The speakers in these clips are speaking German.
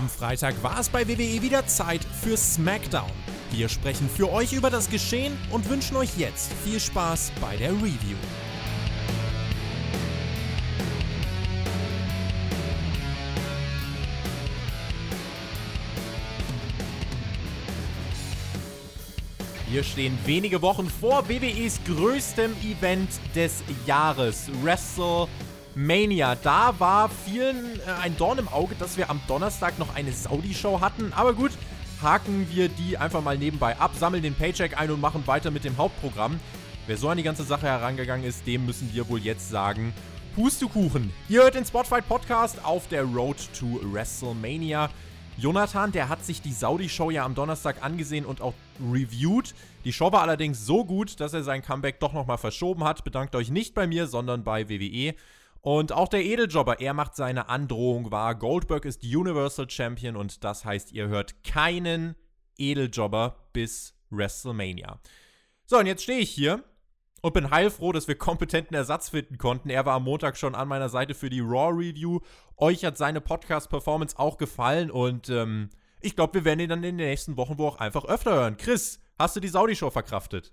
Am Freitag war es bei WWE wieder Zeit für SmackDown. Wir sprechen für euch über das Geschehen und wünschen euch jetzt viel Spaß bei der Review. Wir stehen wenige Wochen vor WWEs größtem Event des Jahres, WrestleMania. Da war vielen äh, ein Dorn im Auge, dass wir am Donnerstag noch eine Saudi-Show hatten. Aber gut, haken wir die einfach mal nebenbei ab, sammeln den Paycheck ein und machen weiter mit dem Hauptprogramm. Wer so an die ganze Sache herangegangen ist, dem müssen wir wohl jetzt sagen, Pustekuchen. Ihr hört den Spotfight Podcast auf der Road to WrestleMania. Jonathan, der hat sich die Saudi-Show ja am Donnerstag angesehen und auch reviewed. Die Show war allerdings so gut, dass er sein Comeback doch nochmal verschoben hat. Bedankt euch nicht bei mir, sondern bei WWE. Und auch der Edeljobber, er macht seine Androhung wahr. Goldberg ist Universal Champion und das heißt, ihr hört keinen Edeljobber bis WrestleMania. So, und jetzt stehe ich hier und bin heilfroh, dass wir kompetenten Ersatz finden konnten. Er war am Montag schon an meiner Seite für die Raw Review. Euch hat seine Podcast-Performance auch gefallen und ähm, ich glaube, wir werden ihn dann in den nächsten Wochen wohl auch einfach öfter hören. Chris, hast du die Saudi-Show verkraftet?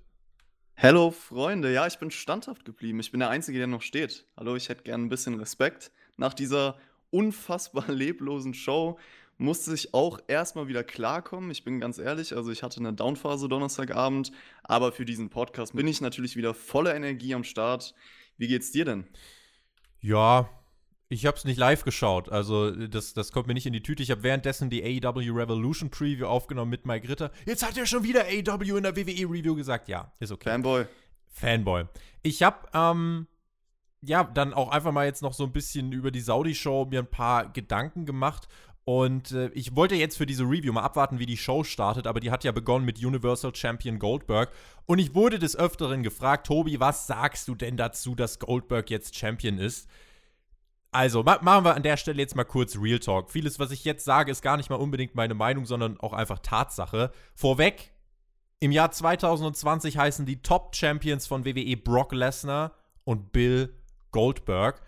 Hallo Freunde, ja, ich bin standhaft geblieben. Ich bin der Einzige, der noch steht. Hallo, ich hätte gern ein bisschen Respekt. Nach dieser unfassbar leblosen Show musste ich auch erstmal wieder klarkommen. Ich bin ganz ehrlich, also ich hatte eine Downphase Donnerstagabend, aber für diesen Podcast bin ich natürlich wieder voller Energie am Start. Wie geht's dir denn? Ja, ich habe es nicht live geschaut, also das, das kommt mir nicht in die Tüte. Ich habe währenddessen die AEW Revolution Preview aufgenommen mit Mike Ritter. Jetzt hat er schon wieder AEW in der WWE Review gesagt. Ja, ist okay. Fanboy. Fanboy. Ich habe ähm, ja dann auch einfach mal jetzt noch so ein bisschen über die Saudi-Show mir ein paar Gedanken gemacht und äh, ich wollte jetzt für diese Review mal abwarten, wie die Show startet, aber die hat ja begonnen mit Universal Champion Goldberg. Und ich wurde des Öfteren gefragt, Tobi, was sagst du denn dazu, dass Goldberg jetzt Champion ist? Also, ma machen wir an der Stelle jetzt mal kurz Real Talk. Vieles, was ich jetzt sage, ist gar nicht mal unbedingt meine Meinung, sondern auch einfach Tatsache. Vorweg, im Jahr 2020 heißen die Top-Champions von WWE Brock Lesnar und Bill Goldberg.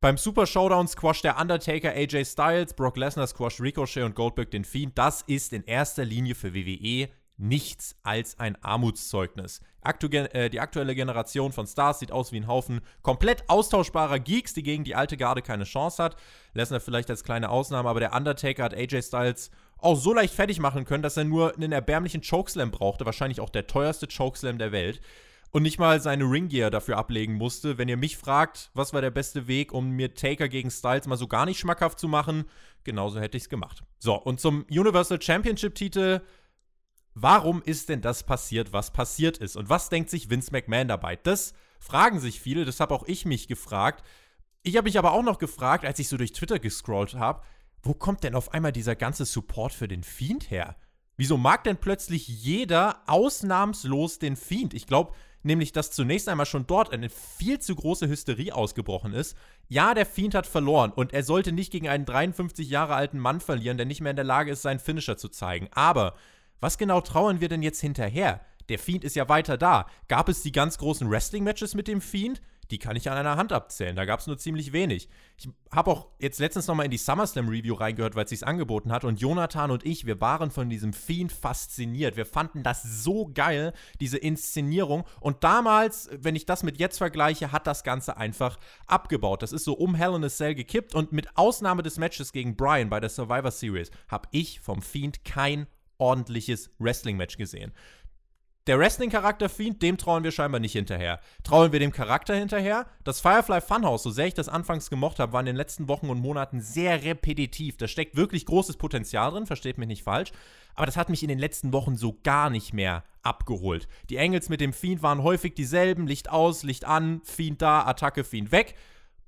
Beim Super Showdown squasht der Undertaker AJ Styles, Brock Lesnar squasht Ricochet und Goldberg den Fiend. Das ist in erster Linie für WWE nichts als ein Armutszeugnis. Aktu äh, die aktuelle Generation von Stars sieht aus wie ein Haufen komplett austauschbarer Geeks, die gegen die alte Garde keine Chance hat. Lesnar vielleicht als kleine Ausnahme, aber der Undertaker hat AJ Styles auch so leicht fertig machen können, dass er nur einen erbärmlichen Chokeslam brauchte, wahrscheinlich auch der teuerste Chokeslam der Welt und nicht mal seine Ringgear dafür ablegen musste. Wenn ihr mich fragt, was war der beste Weg, um mir Taker gegen Styles mal so gar nicht schmackhaft zu machen, genauso hätte ich es gemacht. So, und zum Universal Championship-Titel. Warum ist denn das passiert, was passiert ist? Und was denkt sich Vince McMahon dabei? Das fragen sich viele, das habe auch ich mich gefragt. Ich habe mich aber auch noch gefragt, als ich so durch Twitter gescrollt habe, wo kommt denn auf einmal dieser ganze Support für den Fiend her? Wieso mag denn plötzlich jeder ausnahmslos den Fiend? Ich glaube, nämlich dass zunächst einmal schon dort eine viel zu große Hysterie ausgebrochen ist. Ja, der Fiend hat verloren und er sollte nicht gegen einen 53 Jahre alten Mann verlieren, der nicht mehr in der Lage ist, seinen Finisher zu zeigen. Aber was genau trauern wir denn jetzt hinterher? Der Fiend ist ja weiter da. Gab es die ganz großen Wrestling-Matches mit dem Fiend? die kann ich an einer Hand abzählen. Da gab es nur ziemlich wenig. Ich habe auch jetzt letztens nochmal in die SummerSlam Review reingehört, weil es sich angeboten hat. Und Jonathan und ich, wir waren von diesem Fiend fasziniert. Wir fanden das so geil, diese Inszenierung. Und damals, wenn ich das mit jetzt vergleiche, hat das Ganze einfach abgebaut. Das ist so um Hell in a Cell gekippt. Und mit Ausnahme des Matches gegen Brian bei der Survivor Series habe ich vom Fiend kein ordentliches Wrestling-Match gesehen. Der Wrestling-Charakter Fiend, dem trauen wir scheinbar nicht hinterher. Trauen wir dem Charakter hinterher? Das Firefly Funhouse, so sehr ich das anfangs gemocht habe, war in den letzten Wochen und Monaten sehr repetitiv. Da steckt wirklich großes Potenzial drin, versteht mich nicht falsch. Aber das hat mich in den letzten Wochen so gar nicht mehr abgeholt. Die Engels mit dem Fiend waren häufig dieselben: Licht aus, Licht an, Fiend da, Attacke, Fiend weg.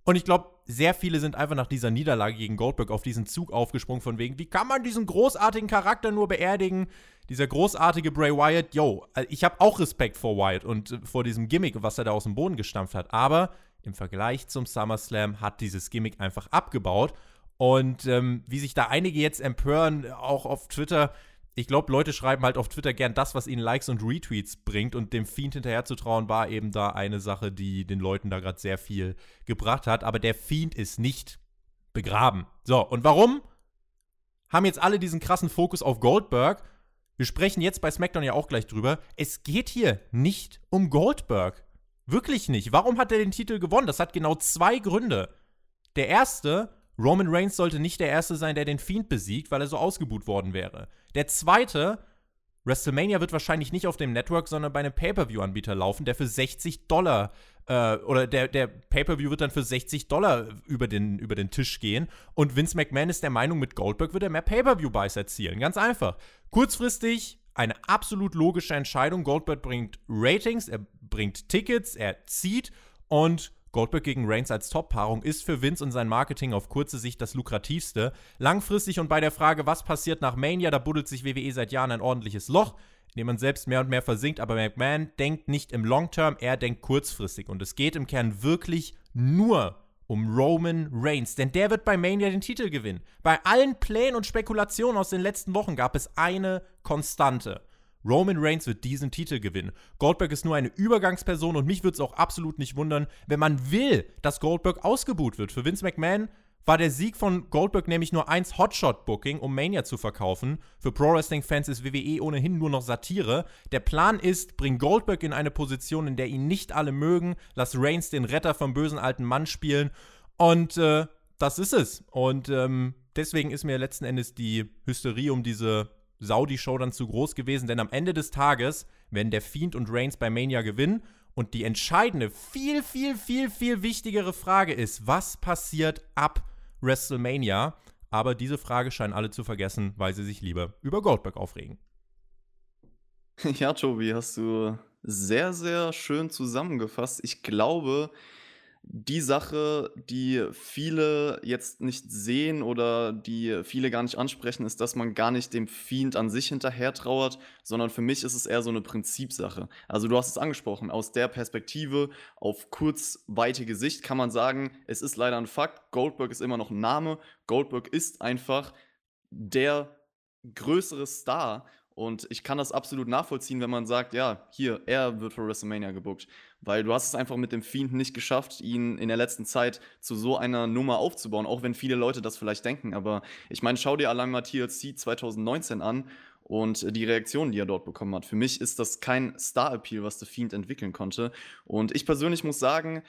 Und ich glaube, sehr viele sind einfach nach dieser Niederlage gegen Goldberg auf diesen Zug aufgesprungen, von wegen, wie kann man diesen großartigen Charakter nur beerdigen? dieser großartige Bray Wyatt, yo, äh, ich habe auch Respekt vor Wyatt und äh, vor diesem Gimmick, was er da aus dem Boden gestampft hat. Aber im Vergleich zum SummerSlam hat dieses Gimmick einfach abgebaut. Und ähm, wie sich da einige jetzt empören, auch auf Twitter, ich glaube, Leute schreiben halt auf Twitter gern das, was ihnen Likes und Retweets bringt. Und dem Fiend hinterher zu trauen, war eben da eine Sache, die den Leuten da gerade sehr viel gebracht hat. Aber der Fiend ist nicht begraben. So, und warum? haben jetzt alle diesen krassen Fokus auf Goldberg. Wir sprechen jetzt bei SmackDown ja auch gleich drüber. Es geht hier nicht um Goldberg. Wirklich nicht. Warum hat er den Titel gewonnen? Das hat genau zwei Gründe. Der erste, Roman Reigns sollte nicht der Erste sein, der den Fiend besiegt, weil er so ausgebuht worden wäre. Der zweite, WrestleMania wird wahrscheinlich nicht auf dem Network, sondern bei einem Pay-Per-View-Anbieter laufen, der für 60 Dollar äh, oder der, der Pay-Per-View wird dann für 60 Dollar über den, über den Tisch gehen. Und Vince McMahon ist der Meinung, mit Goldberg wird er mehr Pay-Per-View-Buys erzielen. Ganz einfach. Kurzfristig eine absolut logische Entscheidung. Goldberg bringt Ratings, er bringt Tickets, er zieht und Goldberg gegen Reigns als Top-Paarung ist für Vince und sein Marketing auf kurze Sicht das lukrativste. Langfristig und bei der Frage, was passiert nach Mania, da buddelt sich WWE seit Jahren ein ordentliches Loch, in dem man selbst mehr und mehr versinkt. Aber McMahon denkt nicht im Long-Term, er denkt kurzfristig. Und es geht im Kern wirklich nur um Roman Reigns, denn der wird bei Mania den Titel gewinnen. Bei allen Plänen und Spekulationen aus den letzten Wochen gab es eine Konstante. Roman Reigns wird diesen Titel gewinnen. Goldberg ist nur eine Übergangsperson und mich würde es auch absolut nicht wundern, wenn man will, dass Goldberg ausgebuht wird. Für Vince McMahon war der Sieg von Goldberg nämlich nur eins Hotshot-Booking, um Mania zu verkaufen. Für Pro-Wrestling-Fans ist WWE ohnehin nur noch Satire. Der Plan ist, bring Goldberg in eine Position, in der ihn nicht alle mögen, lass Reigns den Retter vom bösen alten Mann spielen und äh, das ist es. Und ähm, deswegen ist mir letzten Endes die Hysterie um diese Saudi-Show dann zu groß gewesen, denn am Ende des Tages, wenn der Fiend und Reigns bei Mania gewinnen und die entscheidende, viel, viel, viel, viel wichtigere Frage ist, was passiert ab WrestleMania? Aber diese Frage scheinen alle zu vergessen, weil sie sich lieber über Goldberg aufregen. Ja, Tobi, hast du sehr, sehr schön zusammengefasst. Ich glaube, die Sache, die viele jetzt nicht sehen oder die viele gar nicht ansprechen, ist, dass man gar nicht dem Fiend an sich hinterher trauert, sondern für mich ist es eher so eine Prinzipsache. Also du hast es angesprochen, aus der Perspektive auf kurzweitige Sicht kann man sagen, es ist leider ein Fakt, Goldberg ist immer noch ein Name, Goldberg ist einfach der größere Star und ich kann das absolut nachvollziehen, wenn man sagt, ja, hier, er wird für WrestleMania gebuckt. Weil du hast es einfach mit dem Fiend nicht geschafft, ihn in der letzten Zeit zu so einer Nummer aufzubauen, auch wenn viele Leute das vielleicht denken. Aber ich meine, schau dir allein mal TLC 2019 an und die Reaktionen, die er dort bekommen hat. Für mich ist das kein Star-Appeal, was The Fiend entwickeln konnte. Und ich persönlich muss sagen,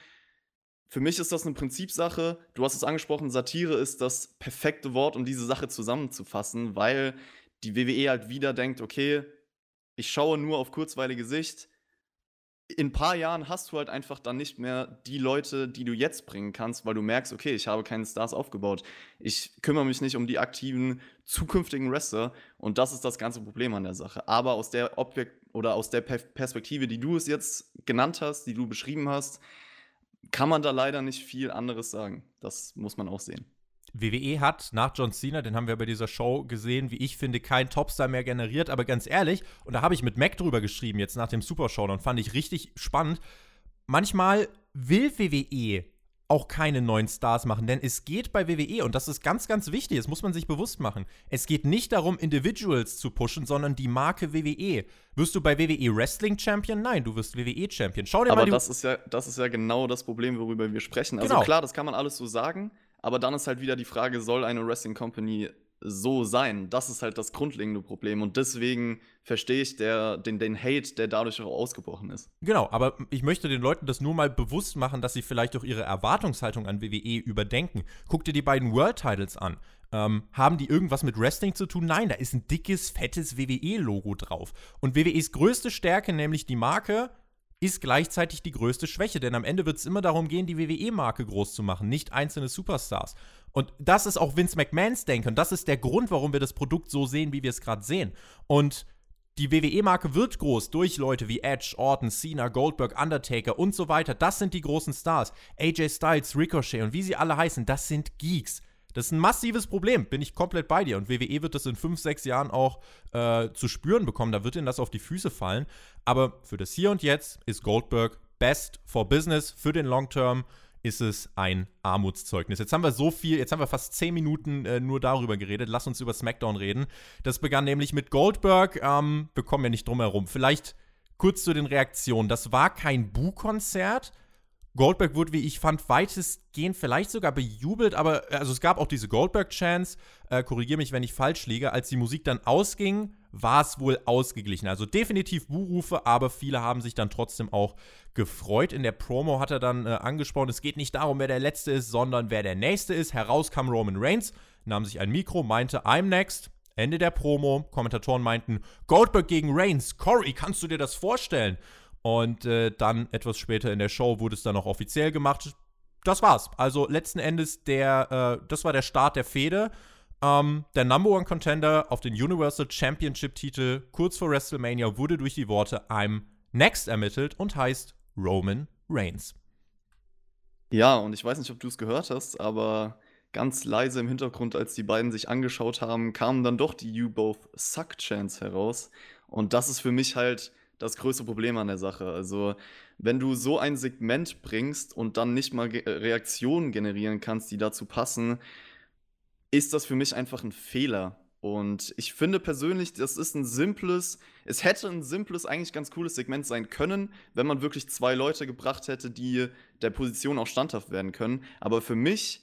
für mich ist das eine Prinzipsache. Du hast es angesprochen, Satire ist das perfekte Wort, um diese Sache zusammenzufassen, weil die WWE halt wieder denkt, okay, ich schaue nur auf kurzweilige Sicht. In ein paar Jahren hast du halt einfach dann nicht mehr die Leute, die du jetzt bringen kannst, weil du merkst, okay, ich habe keine Stars aufgebaut. Ich kümmere mich nicht um die aktiven zukünftigen Wrestler und das ist das ganze Problem an der Sache. Aber aus der Objekt oder aus der Perspektive, die du es jetzt genannt hast, die du beschrieben hast, kann man da leider nicht viel anderes sagen. Das muss man auch sehen. WWE hat nach John Cena, den haben wir bei dieser Show gesehen, wie ich finde, kein Topstar mehr generiert. Aber ganz ehrlich, und da habe ich mit Mac drüber geschrieben, jetzt nach dem Super Show, und fand ich richtig spannend. Manchmal will WWE auch keine neuen Stars machen, denn es geht bei WWE, und das ist ganz, ganz wichtig, das muss man sich bewusst machen. Es geht nicht darum, Individuals zu pushen, sondern die Marke WWE. Wirst du bei WWE Wrestling Champion? Nein, du wirst WWE Champion. Schau dir Aber mal die. Das ist, ja, das ist ja genau das Problem, worüber wir sprechen. Also genau. klar, das kann man alles so sagen. Aber dann ist halt wieder die Frage, soll eine Wrestling Company so sein? Das ist halt das grundlegende Problem. Und deswegen verstehe ich der, den, den Hate, der dadurch auch ausgebrochen ist. Genau, aber ich möchte den Leuten das nur mal bewusst machen, dass sie vielleicht auch ihre Erwartungshaltung an WWE überdenken. Guck dir die beiden World Titles an. Ähm, haben die irgendwas mit Wrestling zu tun? Nein, da ist ein dickes, fettes WWE-Logo drauf. Und WWEs größte Stärke, nämlich die Marke, ist gleichzeitig die größte Schwäche, denn am Ende wird es immer darum gehen, die WWE-Marke groß zu machen, nicht einzelne Superstars. Und das ist auch Vince McMahons Denken. Das ist der Grund, warum wir das Produkt so sehen, wie wir es gerade sehen. Und die WWE-Marke wird groß durch Leute wie Edge, Orton, Cena, Goldberg, Undertaker und so weiter. Das sind die großen Stars. AJ Styles, Ricochet und wie sie alle heißen, das sind Geeks. Das ist ein massives Problem, bin ich komplett bei dir. Und WWE wird das in fünf, sechs Jahren auch äh, zu spüren bekommen. Da wird ihnen das auf die Füße fallen. Aber für das Hier und Jetzt ist Goldberg best for business. Für den Long Term ist es ein Armutszeugnis. Jetzt haben wir so viel, jetzt haben wir fast zehn Minuten äh, nur darüber geredet. Lass uns über SmackDown reden. Das begann nämlich mit Goldberg. Ähm, wir kommen ja nicht drum herum. Vielleicht kurz zu den Reaktionen. Das war kein Bu-Konzert Goldberg wurde, wie ich fand, weitestgehend vielleicht sogar bejubelt, aber also es gab auch diese Goldberg-Chance, äh, korrigiere mich, wenn ich falsch liege, als die Musik dann ausging, war es wohl ausgeglichen. Also definitiv Buhrufe, aber viele haben sich dann trotzdem auch gefreut. In der Promo hat er dann äh, angesprochen, es geht nicht darum, wer der Letzte ist, sondern wer der Nächste ist. Heraus kam Roman Reigns, nahm sich ein Mikro, meinte, I'm next. Ende der Promo. Kommentatoren meinten, Goldberg gegen Reigns. Corey, kannst du dir das vorstellen? Und äh, dann etwas später in der Show wurde es dann noch offiziell gemacht. Das war's. Also letzten Endes der, äh, das war der Start der Fehde. Ähm, der Number One Contender auf den Universal Championship Titel kurz vor WrestleMania wurde durch die Worte I'm Next ermittelt und heißt Roman Reigns. Ja, und ich weiß nicht, ob du es gehört hast, aber ganz leise im Hintergrund, als die beiden sich angeschaut haben, kamen dann doch die You Both Suck Chance heraus. Und das ist für mich halt das größte Problem an der Sache. Also, wenn du so ein Segment bringst und dann nicht mal Ge Reaktionen generieren kannst, die dazu passen, ist das für mich einfach ein Fehler. Und ich finde persönlich, das ist ein simples, es hätte ein simples, eigentlich ganz cooles Segment sein können, wenn man wirklich zwei Leute gebracht hätte, die der Position auch standhaft werden können. Aber für mich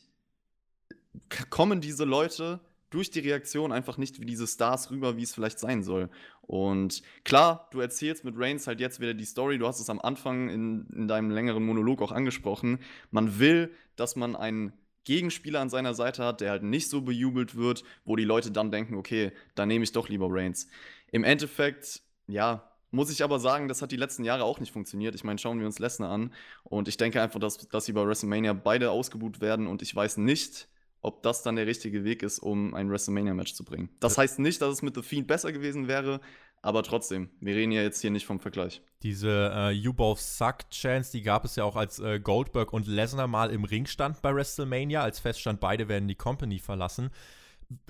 kommen diese Leute durch die Reaktion einfach nicht wie diese Stars rüber, wie es vielleicht sein soll. Und klar, du erzählst mit Reigns halt jetzt wieder die Story, du hast es am Anfang in, in deinem längeren Monolog auch angesprochen. Man will, dass man einen Gegenspieler an seiner Seite hat, der halt nicht so bejubelt wird, wo die Leute dann denken, okay, dann nehme ich doch lieber Reigns. Im Endeffekt, ja, muss ich aber sagen, das hat die letzten Jahre auch nicht funktioniert. Ich meine, schauen wir uns Lesnar an. Und ich denke einfach, dass, dass sie bei WrestleMania beide ausgebuht werden. Und ich weiß nicht, ob das dann der richtige Weg ist, um ein WrestleMania-Match zu bringen. Das heißt nicht, dass es mit The Fiend besser gewesen wäre, aber trotzdem, wir reden ja jetzt hier nicht vom Vergleich. Diese äh, You Both Suck Chance, die gab es ja auch als äh, Goldberg und Lesnar mal im Ring stand bei WrestleMania, als feststand, beide werden die Company verlassen.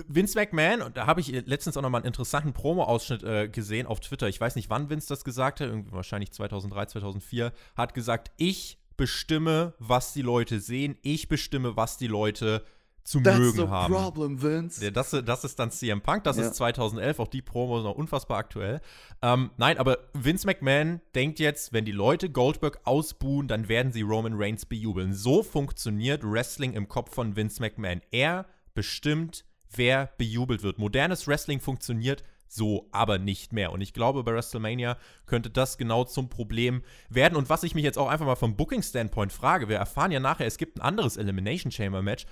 Vince McMahon, und da habe ich letztens auch noch mal einen interessanten Promo-Ausschnitt äh, gesehen auf Twitter. Ich weiß nicht, wann Vince das gesagt hat, wahrscheinlich 2003, 2004, hat gesagt, ich bestimme, was die Leute sehen, ich bestimme, was die Leute zu That's mögen the haben. Problem, Vince. Ja, das, das ist dann CM Punk, das ja. ist 2011, auch die Promo ist noch unfassbar aktuell. Ähm, nein, aber Vince McMahon denkt jetzt, wenn die Leute Goldberg ausbuhen, dann werden sie Roman Reigns bejubeln. So funktioniert Wrestling im Kopf von Vince McMahon. Er bestimmt, wer bejubelt wird. Modernes Wrestling funktioniert so aber nicht mehr. Und ich glaube, bei WrestleMania könnte das genau zum Problem werden. Und was ich mich jetzt auch einfach mal vom Booking-Standpoint frage, wir erfahren ja nachher, es gibt ein anderes Elimination Chamber-Match.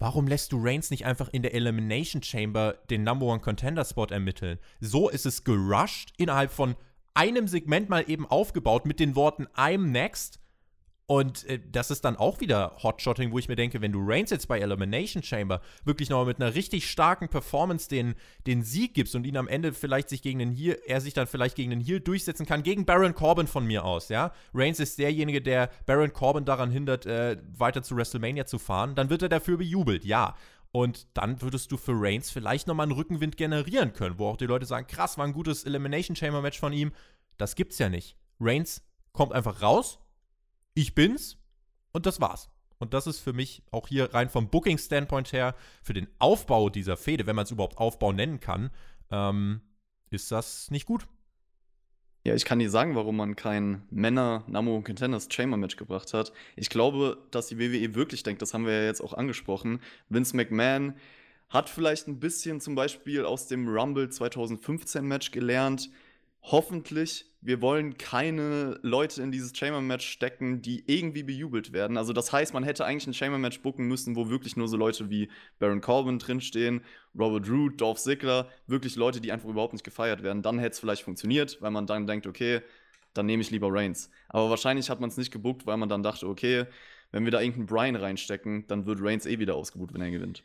Warum lässt du Reigns nicht einfach in der Elimination Chamber den Number One Contender Spot ermitteln? So ist es gerusht, innerhalb von einem Segment mal eben aufgebaut mit den Worten I'm next und äh, das ist dann auch wieder Hotshotting, wo ich mir denke, wenn du Reigns jetzt bei Elimination Chamber wirklich nochmal mit einer richtig starken Performance den, den Sieg gibst und ihn am Ende vielleicht sich gegen den Heel, er sich dann vielleicht gegen den Heel durchsetzen kann, gegen Baron Corbin von mir aus, ja. Reigns ist derjenige, der Baron Corbin daran hindert, äh, weiter zu WrestleMania zu fahren, dann wird er dafür bejubelt, ja. Und dann würdest du für Reigns vielleicht nochmal einen Rückenwind generieren können, wo auch die Leute sagen, krass, war ein gutes Elimination Chamber Match von ihm. Das gibt's ja nicht. Reigns kommt einfach raus, ich bin's und das war's. Und das ist für mich auch hier rein vom Booking-Standpoint her, für den Aufbau dieser Fehde, wenn man es überhaupt Aufbau nennen kann, ähm, ist das nicht gut. Ja, ich kann dir sagen, warum man kein Männer Namo Contenders Chamber Match gebracht hat. Ich glaube, dass die WWE wirklich denkt, das haben wir ja jetzt auch angesprochen. Vince McMahon hat vielleicht ein bisschen zum Beispiel aus dem Rumble 2015 Match gelernt. Hoffentlich wir wollen keine Leute in dieses Chamber-Match stecken, die irgendwie bejubelt werden. Also das heißt, man hätte eigentlich ein Chamber-Match booken müssen, wo wirklich nur so Leute wie Baron Corbin drinstehen, Robert Root, Dolph Ziggler, wirklich Leute, die einfach überhaupt nicht gefeiert werden. Dann hätte es vielleicht funktioniert, weil man dann denkt, okay, dann nehme ich lieber Reigns. Aber wahrscheinlich hat man es nicht gebuckt, weil man dann dachte, okay, wenn wir da irgendeinen Brian reinstecken, dann wird Reigns eh wieder ausgebucht, wenn er gewinnt.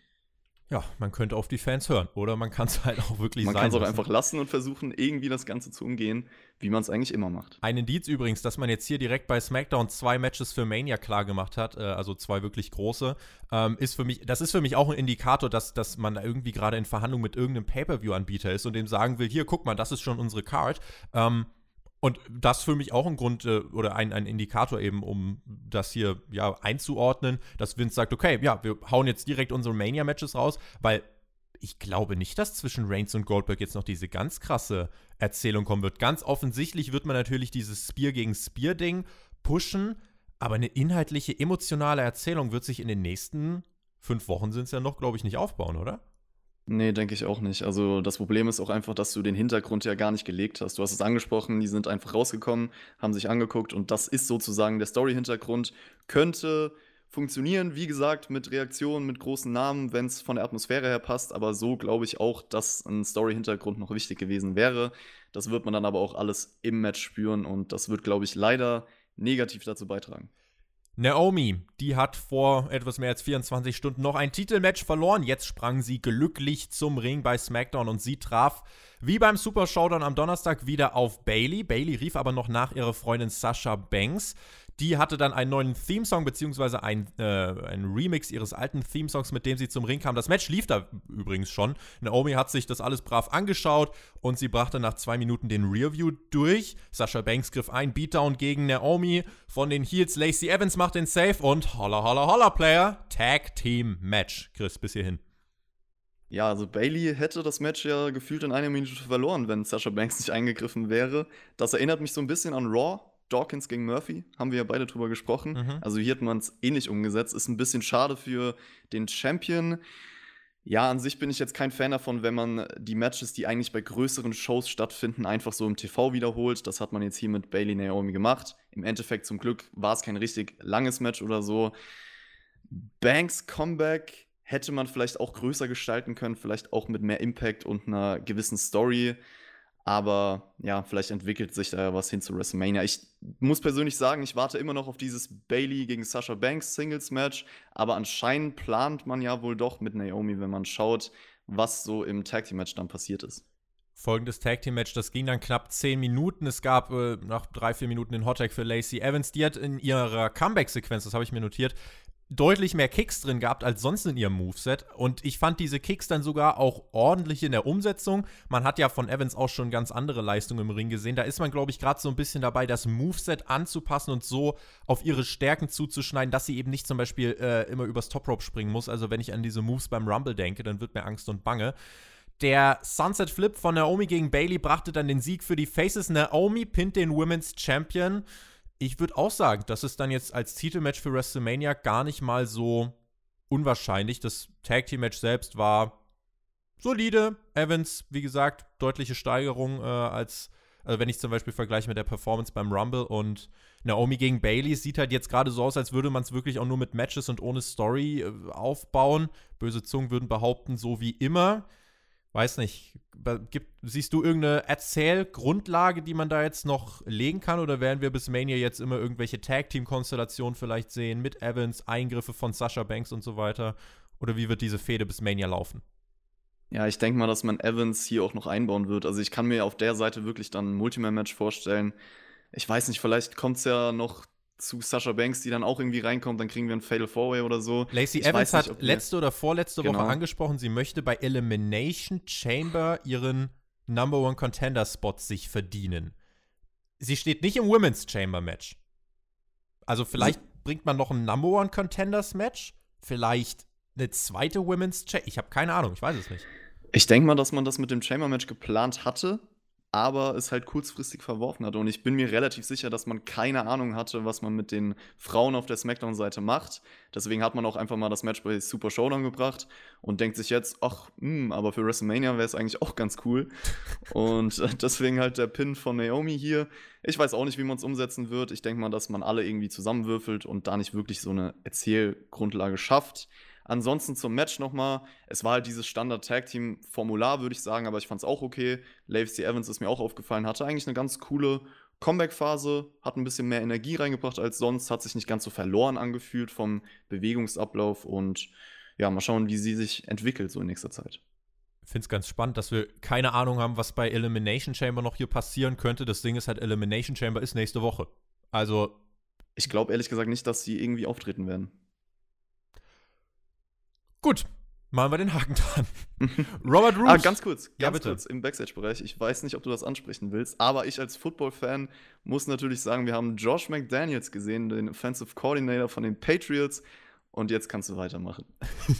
Ja, man könnte auf die Fans hören oder man kann es halt auch wirklich man sein. Man kann es auch einfach lassen und versuchen, irgendwie das Ganze zu umgehen, wie man es eigentlich immer macht. Ein Indiz übrigens, dass man jetzt hier direkt bei SmackDown zwei Matches für Mania klar gemacht hat, äh, also zwei wirklich große, ähm, ist für mich, das ist für mich auch ein Indikator, dass, dass man irgendwie gerade in Verhandlung mit irgendeinem Pay-Per-View-Anbieter ist und dem sagen will, hier, guck mal, das ist schon unsere Card. Ähm, und das für mich auch ein Grund äh, oder ein, ein Indikator eben, um das hier ja einzuordnen, dass Vince sagt, okay, ja, wir hauen jetzt direkt unsere Mania-Matches raus, weil ich glaube nicht, dass zwischen Reigns und Goldberg jetzt noch diese ganz krasse Erzählung kommen wird. Ganz offensichtlich wird man natürlich dieses Spear gegen Spear-Ding pushen, Aber eine inhaltliche, emotionale Erzählung wird sich in den nächsten fünf Wochen sind es ja noch, glaube ich, nicht aufbauen, oder? Nee, denke ich auch nicht. Also das Problem ist auch einfach, dass du den Hintergrund ja gar nicht gelegt hast. Du hast es angesprochen, die sind einfach rausgekommen, haben sich angeguckt und das ist sozusagen der Story-Hintergrund. Könnte funktionieren, wie gesagt, mit Reaktionen, mit großen Namen, wenn es von der Atmosphäre her passt, aber so glaube ich auch, dass ein Story-Hintergrund noch wichtig gewesen wäre. Das wird man dann aber auch alles im Match spüren und das wird, glaube ich, leider negativ dazu beitragen. Naomi, die hat vor etwas mehr als 24 Stunden noch ein Titelmatch verloren. Jetzt sprang sie glücklich zum Ring bei SmackDown und sie traf wie beim Super Showdown am Donnerstag wieder auf Bailey. Bailey rief aber noch nach ihrer Freundin Sasha Banks. Die hatte dann einen neuen Theme-Song, beziehungsweise ein, äh, ein Remix ihres alten Theme-Songs, mit dem sie zum Ring kam. Das Match lief da übrigens schon. Naomi hat sich das alles brav angeschaut und sie brachte nach zwei Minuten den Rearview durch. Sascha Banks griff ein, Beatdown gegen Naomi. Von den Heels Lacey Evans macht den Save und holla holla holla Player. Tag Team Match. Chris, bis hierhin. Ja, also Bailey hätte das Match ja gefühlt in einer Minute verloren, wenn Sasha Banks nicht eingegriffen wäre. Das erinnert mich so ein bisschen an Raw, Dawkins gegen Murphy, haben wir ja beide drüber gesprochen. Mhm. Also hier hat man es ähnlich umgesetzt. Ist ein bisschen schade für den Champion. Ja, an sich bin ich jetzt kein Fan davon, wenn man die Matches, die eigentlich bei größeren Shows stattfinden, einfach so im TV wiederholt. Das hat man jetzt hier mit Bailey Naomi gemacht. Im Endeffekt zum Glück war es kein richtig langes Match oder so. Banks Comeback hätte man vielleicht auch größer gestalten können, vielleicht auch mit mehr Impact und einer gewissen Story. Aber ja, vielleicht entwickelt sich da was hin zu WrestleMania. Ich muss persönlich sagen, ich warte immer noch auf dieses Bailey gegen Sasha Banks Singles Match. Aber anscheinend plant man ja wohl doch mit Naomi, wenn man schaut, was so im Tag Team Match dann passiert ist. Folgendes Tag Team Match, das ging dann knapp 10 Minuten. Es gab äh, nach drei, vier Minuten den Hottag für Lacey Evans. Die hat in ihrer Comeback-Sequenz, das habe ich mir notiert, deutlich mehr Kicks drin gehabt als sonst in ihrem Moveset. Und ich fand diese Kicks dann sogar auch ordentlich in der Umsetzung. Man hat ja von Evans auch schon ganz andere Leistungen im Ring gesehen. Da ist man, glaube ich, gerade so ein bisschen dabei, das Moveset anzupassen und so auf ihre Stärken zuzuschneiden, dass sie eben nicht zum Beispiel äh, immer übers Top Rope springen muss. Also wenn ich an diese Moves beim Rumble denke, dann wird mir Angst und Bange. Der Sunset Flip von Naomi gegen Bailey brachte dann den Sieg für die Faces. Naomi pinnt den Women's Champion ich würde auch sagen, das ist dann jetzt als Titelmatch für WrestleMania gar nicht mal so unwahrscheinlich. Das Tag Team Match selbst war solide. Evans, wie gesagt, deutliche Steigerung äh, als, also wenn ich zum Beispiel vergleiche mit der Performance beim Rumble und Naomi gegen Bailey, sieht halt jetzt gerade so aus, als würde man es wirklich auch nur mit Matches und ohne Story äh, aufbauen. Böse Zungen würden behaupten, so wie immer weiß nicht, gibt, siehst du irgendeine Erzählgrundlage, die man da jetzt noch legen kann? Oder werden wir bis Mania jetzt immer irgendwelche Tag-Team-Konstellationen vielleicht sehen mit Evans, Eingriffe von Sasha Banks und so weiter? Oder wie wird diese Fehde bis Mania laufen? Ja, ich denke mal, dass man Evans hier auch noch einbauen wird. Also ich kann mir auf der Seite wirklich dann ein Multiman-Match vorstellen. Ich weiß nicht, vielleicht kommt es ja noch zu Sasha Banks, die dann auch irgendwie reinkommt, dann kriegen wir ein Fatal Four-Way oder so. Lacey ich Evans nicht, hat letzte oder vorletzte genau. Woche angesprochen, sie möchte bei Elimination Chamber ihren Number One Contender Spot sich verdienen. Sie steht nicht im Women's Chamber Match. Also vielleicht sie bringt man noch ein Number One Contenders Match, vielleicht eine zweite Women's Chamber. Ich habe keine Ahnung, ich weiß es nicht. Ich denke mal, dass man das mit dem Chamber Match geplant hatte, aber es halt kurzfristig verworfen hat. Und ich bin mir relativ sicher, dass man keine Ahnung hatte, was man mit den Frauen auf der SmackDown-Seite macht. Deswegen hat man auch einfach mal das Match bei Super Showdown gebracht und denkt sich jetzt, ach, mh, hm, aber für WrestleMania wäre es eigentlich auch ganz cool. und äh, deswegen halt der Pin von Naomi hier. Ich weiß auch nicht, wie man es umsetzen wird. Ich denke mal, dass man alle irgendwie zusammenwürfelt und da nicht wirklich so eine Erzählgrundlage schafft. Ansonsten zum Match nochmal. Es war halt dieses Standard-Tag-Team-Formular, würde ich sagen, aber ich fand es auch okay. Lacey Evans ist mir auch aufgefallen, hatte eigentlich eine ganz coole Comeback-Phase, hat ein bisschen mehr Energie reingebracht als sonst, hat sich nicht ganz so verloren angefühlt vom Bewegungsablauf und ja, mal schauen, wie sie sich entwickelt so in nächster Zeit. Ich finde es ganz spannend, dass wir keine Ahnung haben, was bei Elimination Chamber noch hier passieren könnte. Das Ding ist halt, Elimination Chamber ist nächste Woche. Also. Ich glaube ehrlich gesagt nicht, dass sie irgendwie auftreten werden. Gut, machen wir den Haken dran. Robert Root. Ah, ganz kurz, ganz ja, bitte. kurz im Backstage-Bereich. Ich weiß nicht, ob du das ansprechen willst, aber ich als Football-Fan muss natürlich sagen, wir haben Josh McDaniels gesehen, den Offensive Coordinator von den Patriots. Und jetzt kannst du weitermachen.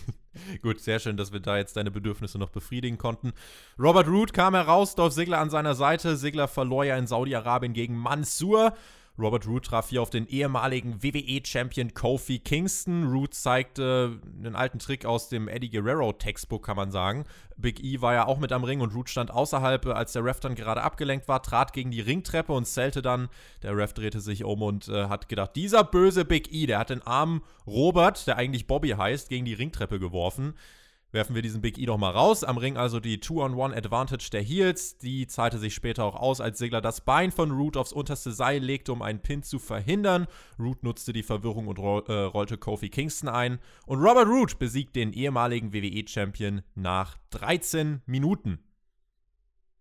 Gut, sehr schön, dass wir da jetzt deine Bedürfnisse noch befriedigen konnten. Robert Root kam heraus, Dolph Ziggler an seiner Seite. Ziggler verlor ja in Saudi-Arabien gegen Mansur. Robert Root traf hier auf den ehemaligen WWE-Champion Kofi Kingston. Root zeigte einen alten Trick aus dem Eddie Guerrero-Textbook, kann man sagen. Big E war ja auch mit am Ring und Root stand außerhalb, als der Ref dann gerade abgelenkt war, trat gegen die Ringtreppe und zählte dann. Der Ref drehte sich um und äh, hat gedacht, dieser böse Big E, der hat den armen Robert, der eigentlich Bobby heißt, gegen die Ringtreppe geworfen werfen wir diesen Big E noch mal raus. Am Ring also die Two-on-One-Advantage der Heels. Die zahlte sich später auch aus, als Sigler das Bein von Root aufs unterste Seil legte, um einen Pin zu verhindern. Root nutzte die Verwirrung und ro äh, rollte Kofi Kingston ein. Und Robert Root besiegt den ehemaligen WWE-Champion nach 13 Minuten.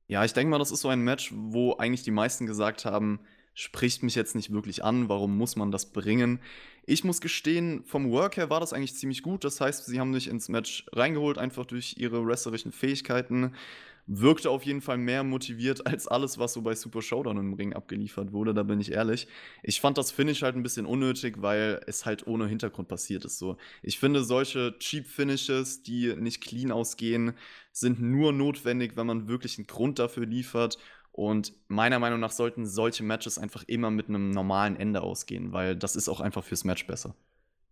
Ja, ich denke mal, das ist so ein Match, wo eigentlich die meisten gesagt haben, spricht mich jetzt nicht wirklich an, warum muss man das bringen? Ich muss gestehen, vom Work her war das eigentlich ziemlich gut. Das heißt, sie haben mich ins Match reingeholt, einfach durch ihre wrestlerischen Fähigkeiten. Wirkte auf jeden Fall mehr motiviert als alles, was so bei Super Showdown im Ring abgeliefert wurde, da bin ich ehrlich. Ich fand das Finish halt ein bisschen unnötig, weil es halt ohne Hintergrund passiert ist. So. Ich finde, solche Cheap Finishes, die nicht clean ausgehen, sind nur notwendig, wenn man wirklich einen Grund dafür liefert. Und meiner Meinung nach sollten solche Matches einfach immer mit einem normalen Ende ausgehen, weil das ist auch einfach fürs Match besser.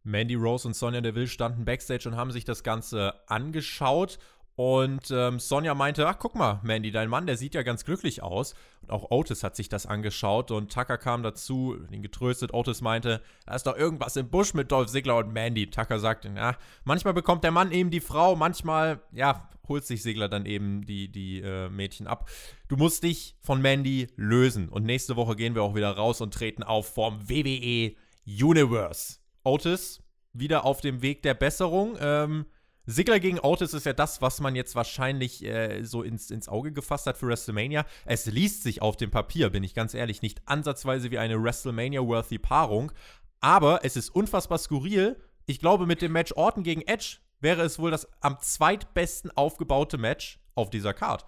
Mandy Rose und Sonja Deville standen backstage und haben sich das Ganze angeschaut. Und ähm, Sonja meinte, ach guck mal, Mandy, dein Mann, der sieht ja ganz glücklich aus. Und auch Otis hat sich das angeschaut und Tucker kam dazu, ihn getröstet. Otis meinte, da ist doch irgendwas im Busch mit Dolph Ziggler und Mandy. Tucker sagte, ja, manchmal bekommt der Mann eben die Frau, manchmal, ja, holt sich Segler dann eben die, die äh, Mädchen ab. Du musst dich von Mandy lösen. Und nächste Woche gehen wir auch wieder raus und treten auf vom WWE Universe. Otis wieder auf dem Weg der Besserung. Ähm, Sigler gegen Otis ist ja das, was man jetzt wahrscheinlich äh, so ins, ins Auge gefasst hat für WrestleMania. Es liest sich auf dem Papier, bin ich ganz ehrlich, nicht ansatzweise wie eine WrestleMania-worthy Paarung. Aber es ist unfassbar skurril. Ich glaube, mit dem Match Orton gegen Edge wäre es wohl das am zweitbesten aufgebaute Match auf dieser Card.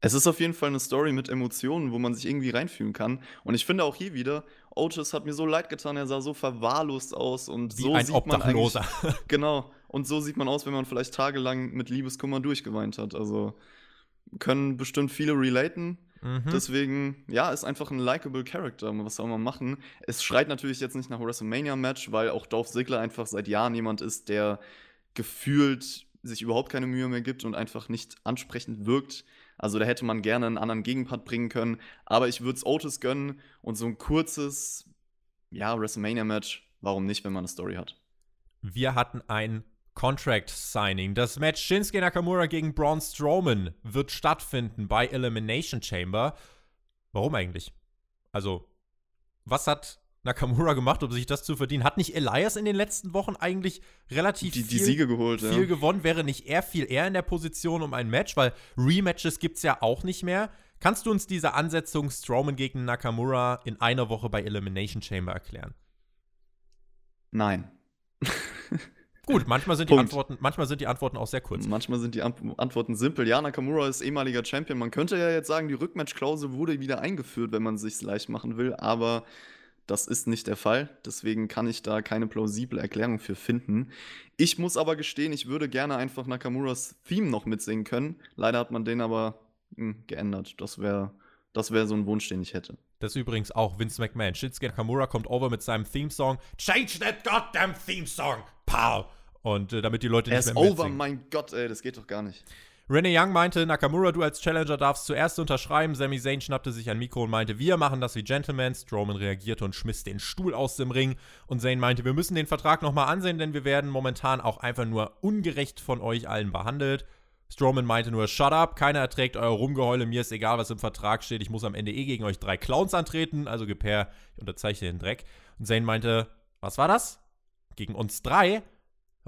Es ist auf jeden Fall eine Story mit Emotionen, wo man sich irgendwie reinfühlen kann. Und ich finde auch hier wieder, Otis hat mir so leid getan, er sah so verwahrlost aus und Wie so ein sieht Obdachloser. man genau. Und so sieht man aus, wenn man vielleicht tagelang mit Liebeskummer durchgeweint hat. Also können bestimmt viele relaten. Mhm. Deswegen, ja, ist einfach ein likable Character. Was soll man machen? Es schreit natürlich jetzt nicht nach WrestleMania-Match, weil auch Dolph Ziggler einfach seit Jahren jemand ist, der gefühlt sich überhaupt keine Mühe mehr gibt und einfach nicht ansprechend wirkt. Also da hätte man gerne einen anderen Gegenpart bringen können. Aber ich würde es Otis gönnen und so ein kurzes, ja, WrestleMania-Match, warum nicht, wenn man eine Story hat. Wir hatten ein Contract Signing. Das Match Shinsuke Nakamura gegen Braun Strowman wird stattfinden bei Elimination Chamber. Warum eigentlich? Also, was hat Nakamura gemacht, um sich das zu verdienen? Hat nicht Elias in den letzten Wochen eigentlich relativ Die, die viel, Siege geholt, viel ja. gewonnen? Wäre nicht er viel eher in der Position um ein Match? Weil Rematches gibt es ja auch nicht mehr. Kannst du uns diese Ansetzung Strowman gegen Nakamura in einer Woche bei Elimination Chamber erklären? Nein. Gut, manchmal sind, die Punkt. Antworten, manchmal sind die Antworten auch sehr kurz. Manchmal sind die Ant- Antworten simpel. Ja, Nakamura ist ehemaliger Champion. Man könnte ja jetzt sagen, die Rückmatch-Klausel wurde wieder eingeführt, wenn man es sich leicht machen will, aber das ist nicht der Fall. Deswegen kann ich da keine plausible Erklärung für finden. Ich muss aber gestehen, ich würde gerne einfach Nakamuras Theme noch mitsingen können. Leider hat man den aber hm, geändert. Das wäre das wär so ein Wunsch, den ich hätte. Das ist übrigens auch Vince McMahon. Shinsuke Nakamura kommt over mit seinem Theme-Song. Change that goddamn Theme-Song! Pow! Und äh, damit die Leute Er nicht ist mehr over, mein Gott, ey, das geht doch gar nicht. Renee Young meinte, Nakamura, du als Challenger darfst zuerst unterschreiben. Sami Zayn schnappte sich ein Mikro und meinte, wir machen das wie Gentlemen. Strowman reagierte und schmiss den Stuhl aus dem Ring. Und Zayn meinte, wir müssen den Vertrag nochmal ansehen, denn wir werden momentan auch einfach nur ungerecht von euch allen behandelt. Strowman meinte nur, shut up, keiner erträgt euer Rumgeheule, mir ist egal, was im Vertrag steht, ich muss am Ende eh gegen euch drei Clowns antreten, also her, ich unterzeichne den Dreck. Und Zayn meinte, was war das? Gegen uns drei?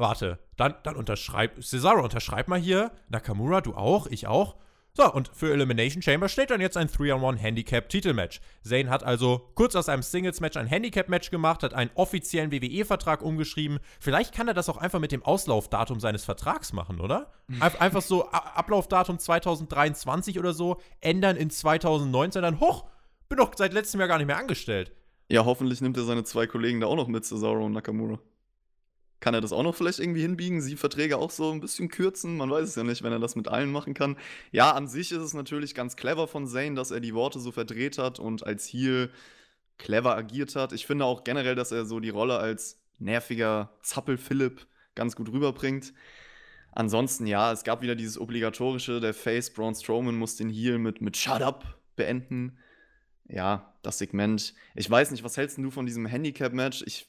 Warte, dann, dann unterschreib, Cesaro, unterschreib mal hier. Nakamura, du auch, ich auch. So, und für Elimination Chamber steht dann jetzt ein 3-on-1 Handicap-Titelmatch. Zayn hat also kurz aus einem Singles-Match ein Handicap-Match gemacht, hat einen offiziellen WWE-Vertrag umgeschrieben. Vielleicht kann er das auch einfach mit dem Auslaufdatum seines Vertrags machen, oder? Einf einfach so Ablaufdatum 2023 oder so, ändern in 2019, dann hoch, bin doch seit letztem Jahr gar nicht mehr angestellt. Ja, hoffentlich nimmt er seine zwei Kollegen da auch noch mit, Cesaro und Nakamura. Kann er das auch noch vielleicht irgendwie hinbiegen? Sie Verträge auch so ein bisschen kürzen? Man weiß es ja nicht, wenn er das mit allen machen kann. Ja, an sich ist es natürlich ganz clever von Zane, dass er die Worte so verdreht hat und als Heel clever agiert hat. Ich finde auch generell, dass er so die Rolle als nerviger Zappel-Philipp ganz gut rüberbringt. Ansonsten, ja, es gab wieder dieses obligatorische, der Face Braun Strowman muss den Heal mit, mit Shut Up beenden. Ja, das Segment. Ich weiß nicht, was hältst du von diesem Handicap-Match? Ich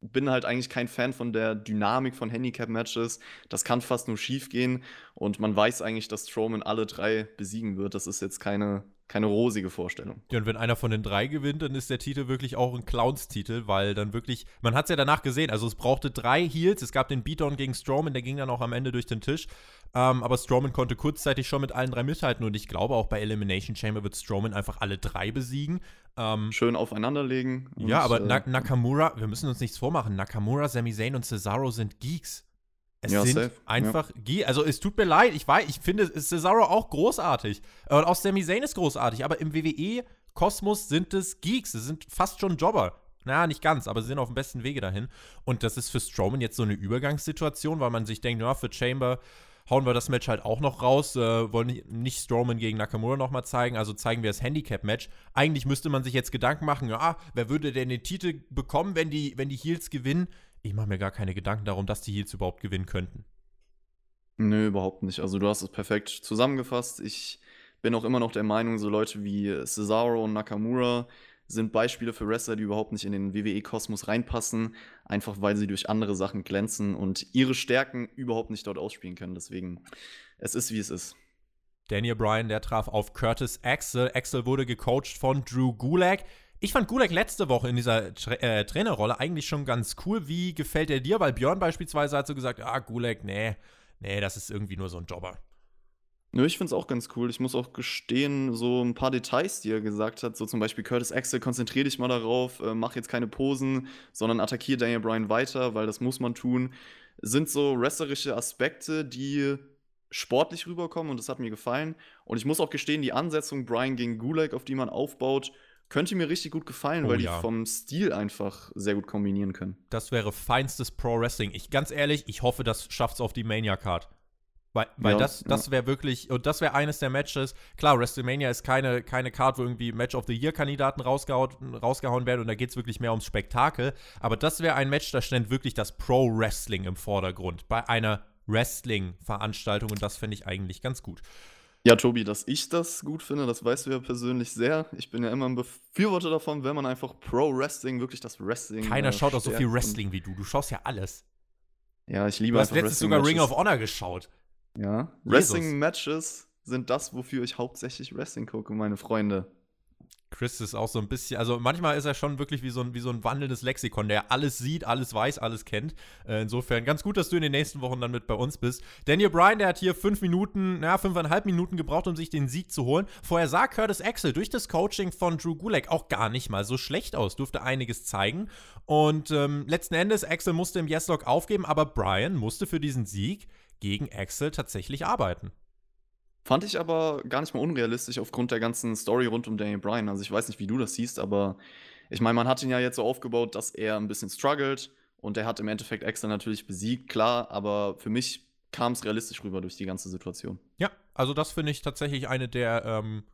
bin halt eigentlich kein Fan von der Dynamik von Handicap-Matches. Das kann fast nur schief gehen und man weiß eigentlich, dass Strowman alle drei besiegen wird. Das ist jetzt keine keine rosige Vorstellung. Ja, und wenn einer von den drei gewinnt, dann ist der Titel wirklich auch ein Clowns-Titel, weil dann wirklich, man hat es ja danach gesehen, also es brauchte drei Heals, es gab den Beatdown gegen Strowman, der ging dann auch am Ende durch den Tisch, ähm, aber Strowman konnte kurzzeitig schon mit allen drei mithalten und ich glaube auch bei Elimination Chamber wird Strowman einfach alle drei besiegen. Ähm, Schön aufeinanderlegen. ja, aber äh, Nakamura, wir müssen uns nichts vormachen, Nakamura, Sami Zayn und Cesaro sind Geeks. Es ja, sind safe. einfach, ja. also es tut mir leid, ich weiß, ich finde Cesaro auch großartig und auch Sami Zayn ist großartig, aber im WWE-Kosmos sind es Geeks, es sind fast schon Jobber. Naja, nicht ganz, aber sie sind auf dem besten Wege dahin. Und das ist für Strowman jetzt so eine Übergangssituation, weil man sich denkt, ja, für Chamber hauen wir das Match halt auch noch raus, äh, wollen nicht Strowman gegen Nakamura nochmal zeigen, also zeigen wir das Handicap-Match. Eigentlich müsste man sich jetzt Gedanken machen, ja, wer würde denn den Titel bekommen, wenn die, wenn die Heels gewinnen? ich mache mir gar keine Gedanken darum, dass die Heels überhaupt gewinnen könnten. Nö, überhaupt nicht. Also du hast es perfekt zusammengefasst. Ich bin auch immer noch der Meinung, so Leute wie Cesaro und Nakamura sind Beispiele für Wrestler, die überhaupt nicht in den WWE-Kosmos reinpassen, einfach weil sie durch andere Sachen glänzen und ihre Stärken überhaupt nicht dort ausspielen können. Deswegen, es ist wie es ist. Daniel Bryan, der traf auf Curtis Axel. Axel wurde gecoacht von Drew Gulak. Ich fand Gulak letzte Woche in dieser Tra äh, Trainerrolle eigentlich schon ganz cool. Wie gefällt er dir? Weil Björn beispielsweise hat so gesagt, ah, Gulak, nee, nee, das ist irgendwie nur so ein Jobber. Nö, ich finde es auch ganz cool. Ich muss auch gestehen, so ein paar Details, die er gesagt hat, so zum Beispiel Curtis Axel, konzentrier dich mal darauf, äh, mach jetzt keine Posen, sondern attackier Daniel Bryan weiter, weil das muss man tun, sind so wrestlerische Aspekte, die sportlich rüberkommen und das hat mir gefallen. Und ich muss auch gestehen, die Ansetzung Bryan gegen Gulak, auf die man aufbaut, könnte mir richtig gut gefallen, oh, weil ja. die vom Stil einfach sehr gut kombinieren können. Das wäre feinstes Pro Wrestling. Ich ganz ehrlich, ich hoffe, das schafft es auf die Mania Card. Weil, weil ja, das, das wäre wirklich, und das wäre eines der Matches. Klar, WrestleMania ist keine, keine Card, wo irgendwie Match of the Year-Kandidaten rausgehauen, rausgehauen werden und da geht es wirklich mehr ums Spektakel. Aber das wäre ein Match, da stand wirklich das Pro-Wrestling im Vordergrund. Bei einer Wrestling-Veranstaltung und das fände ich eigentlich ganz gut. Ja, Tobi, dass ich das gut finde, das weißt du ja persönlich sehr. Ich bin ja immer ein Befürworter davon, wenn man einfach Pro-Wrestling, wirklich das Wrestling. Keiner äh, schaut auch so viel Wrestling wie du. Du schaust ja alles. Ja, ich liebe Du hast letztens sogar Ring of Honor geschaut. Ja. Wrestling-Matches sind das, wofür ich hauptsächlich Wrestling gucke, meine Freunde. Chris ist auch so ein bisschen, also manchmal ist er schon wirklich wie so ein, wie so ein wandelndes Lexikon, der alles sieht, alles weiß, alles kennt. Äh, insofern ganz gut, dass du in den nächsten Wochen dann mit bei uns bist. Daniel Bryan, der hat hier fünf Minuten, na, fünfeinhalb Minuten gebraucht, um sich den Sieg zu holen. Vorher sah Curtis Axel durch das Coaching von Drew Gulak auch gar nicht mal so schlecht aus, durfte einiges zeigen. Und ähm, letzten Endes, Axel musste im Yes-Log aufgeben, aber Bryan musste für diesen Sieg gegen Axel tatsächlich arbeiten. Fand ich aber gar nicht mal unrealistisch aufgrund der ganzen Story rund um Daniel Bryan. Also ich weiß nicht, wie du das siehst, aber ich meine, man hat ihn ja jetzt so aufgebaut, dass er ein bisschen struggelt und er hat im Endeffekt Axel natürlich besiegt, klar, aber für mich kam es realistisch rüber durch die ganze Situation. Ja, also das finde ich tatsächlich eine der ähm,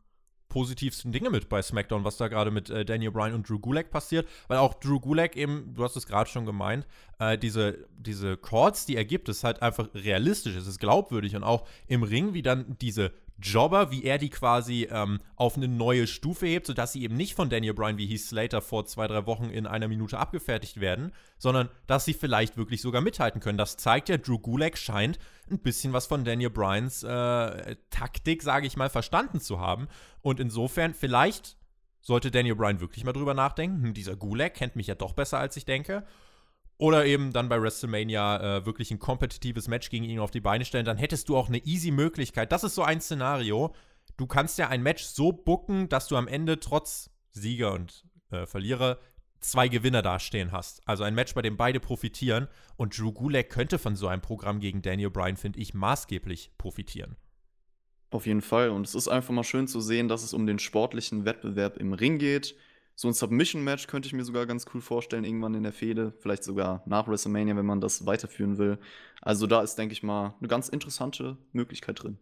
positivsten Dinge mit bei SmackDown, was da gerade mit äh, Daniel Bryan und Drew Gulak passiert, weil auch Drew Gulak eben, du hast es gerade schon gemeint, äh, diese, diese Chords, die er gibt, ist halt einfach realistisch, es ist glaubwürdig und auch im Ring, wie dann diese Jobber, wie er die quasi ähm, auf eine neue Stufe hebt, sodass sie eben nicht von Daniel Bryan wie Heath Slater vor zwei, drei Wochen in einer Minute abgefertigt werden, sondern dass sie vielleicht wirklich sogar mithalten können. Das zeigt ja, Drew Gulak scheint ein bisschen was von Daniel Bryans äh, Taktik, sage ich mal, verstanden zu haben. Und insofern, vielleicht sollte Daniel Bryan wirklich mal drüber nachdenken, hm, dieser Gulak kennt mich ja doch besser, als ich denke. Oder eben dann bei WrestleMania äh, wirklich ein kompetitives Match gegen ihn auf die Beine stellen. Dann hättest du auch eine easy Möglichkeit. Das ist so ein Szenario. Du kannst ja ein Match so bucken, dass du am Ende trotz Sieger und äh, Verlierer zwei Gewinner dastehen hast. Also ein Match, bei dem beide profitieren. Und Drew Gulak könnte von so einem Programm gegen Daniel Bryan, finde ich, maßgeblich profitieren. Auf jeden Fall. Und es ist einfach mal schön zu sehen, dass es um den sportlichen Wettbewerb im Ring geht so ein Submission-Match könnte ich mir sogar ganz cool vorstellen, irgendwann in der Fehde. Vielleicht sogar nach WrestleMania, wenn man das weiterführen will. Also da ist, denke ich mal, eine ganz interessante Möglichkeit drin.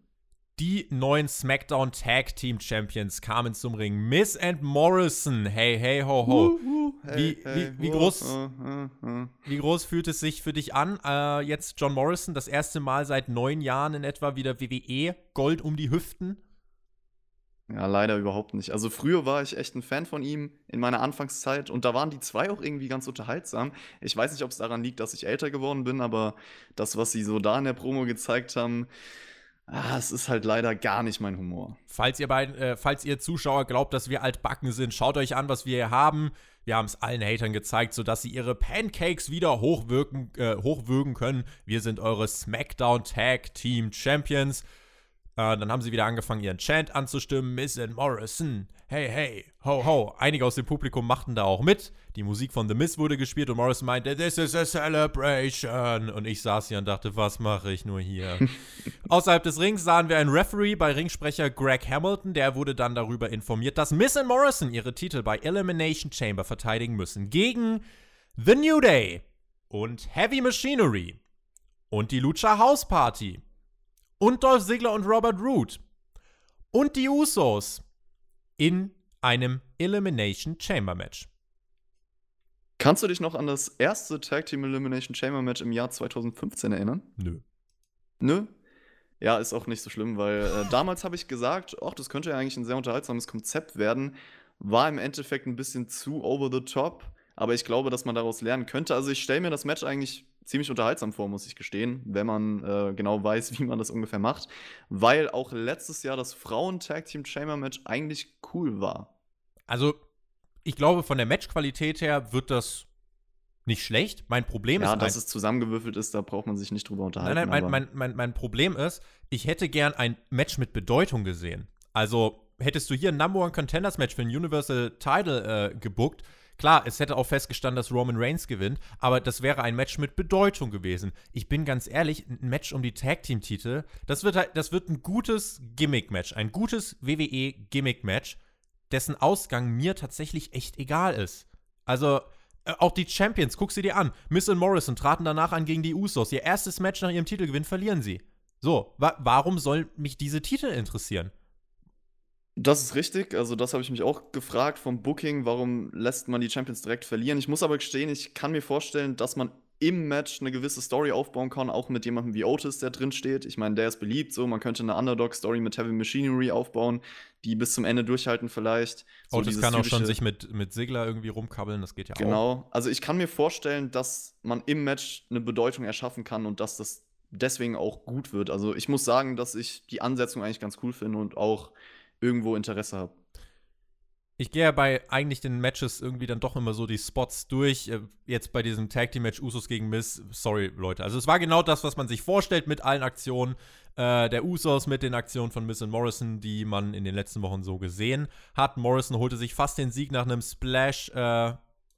Die neuen SmackDown Tag Team Champions kamen zum Ring. Miss and Morrison. Hey, hey, ho, ho. Uh, uh, hey, wie, hey, wie, wie, groß, uh, uh, uh. wie groß fühlt es sich für dich an? Äh, jetzt John Morrison, das erste Mal seit neun Jahren in etwa wieder WWE, Gold um die Hüften. Ja, leider überhaupt nicht. Also früher war ich echt ein Fan von ihm in meiner Anfangszeit und da waren die zwei auch irgendwie ganz unterhaltsam. Ich weiß nicht, ob es daran liegt, dass ich älter geworden bin, aber das, was sie so da in der Promo gezeigt haben, ah, ist halt leider gar nicht mein Humor. Falls ihr, beiden, äh, falls ihr Zuschauer glaubt, dass wir altbacken sind, schaut euch an, was wir hier haben. Wir haben es allen Hatern gezeigt, sodass sie ihre Pancakes wieder hochwirken, äh, hochwürgen können. Wir sind eure SmackDown Tag Team Champions. Äh, dann haben sie wieder angefangen, ihren Chant anzustimmen. Miss and Morrison, hey, hey, ho, ho. Einige aus dem Publikum machten da auch mit. Die Musik von The Miss wurde gespielt und Morrison meinte, This is a celebration. Und ich saß hier und dachte, was mache ich nur hier? Außerhalb des Rings sahen wir einen Referee bei Ringsprecher Greg Hamilton. Der wurde dann darüber informiert, dass Miss and Morrison ihre Titel bei Elimination Chamber verteidigen müssen. Gegen The New Day und Heavy Machinery und die Lucha House Party und Dolph Ziggler und Robert Root und die Usos in einem Elimination Chamber Match. Kannst du dich noch an das erste Tag Team Elimination Chamber Match im Jahr 2015 erinnern? Nö. Nö? Ja, ist auch nicht so schlimm, weil äh, damals habe ich gesagt, ach, das könnte ja eigentlich ein sehr unterhaltsames Konzept werden. War im Endeffekt ein bisschen zu over the top, aber ich glaube, dass man daraus lernen könnte. Also ich stelle mir das Match eigentlich ziemlich unterhaltsam vor, muss ich gestehen, wenn man äh, genau weiß, wie man das ungefähr macht. Weil auch letztes Jahr das Frauen-Tag-Team-Chamber-Match eigentlich cool war. Also, ich glaube, von der Matchqualität her wird das nicht schlecht. Mein Problem Ja, ist dass ein- es zusammengewürfelt ist, da braucht man sich nicht drüber unterhalten. Nein, nein, mein, mein, mein, mein Problem ist, ich hätte gern ein Match mit Bedeutung gesehen. Also hättest du hier ein Number One Contenders Match für ein Universal Title äh, gebuckt, klar, es hätte auch festgestanden, dass Roman Reigns gewinnt, aber das wäre ein Match mit Bedeutung gewesen. Ich bin ganz ehrlich, ein Match um die Tag Team Titel, das wird halt, das wird ein gutes Gimmick Match, ein gutes WWE Gimmick Match, dessen Ausgang mir tatsächlich echt egal ist. Also äh, auch die Champions, guck sie dir an. Miss und Morrison traten danach an gegen die Usos. Ihr erstes Match nach ihrem Titelgewinn verlieren sie. So, wa warum soll mich diese Titel interessieren? Das ist richtig, also das habe ich mich auch gefragt vom Booking, warum lässt man die Champions direkt verlieren. Ich muss aber gestehen, ich kann mir vorstellen, dass man im Match eine gewisse Story aufbauen kann, auch mit jemandem wie Otis, der drin steht. Ich meine, der ist beliebt, so man könnte eine Underdog-Story mit Heavy Machinery aufbauen, die bis zum Ende durchhalten vielleicht. So Otis kann auch schon sich mit, mit Sigler irgendwie rumkabbeln, das geht ja auch. Genau. Also ich kann mir vorstellen, dass man im Match eine Bedeutung erschaffen kann und dass das deswegen auch gut wird. Also ich muss sagen, dass ich die Ansetzung eigentlich ganz cool finde und auch irgendwo Interesse habe. Ich gehe ja bei eigentlich den Matches irgendwie dann doch immer so die Spots durch. Äh, Jetzt bei diesem Tag Team Match Usos gegen Miss, sorry Leute. Also es war genau das, was man sich vorstellt mit allen Aktionen äh, der Usos, mit den Aktionen von Miss und Morrison, die man in den letzten Wochen so gesehen hat. Morrison holte sich fast den Sieg nach einem Splash, äh,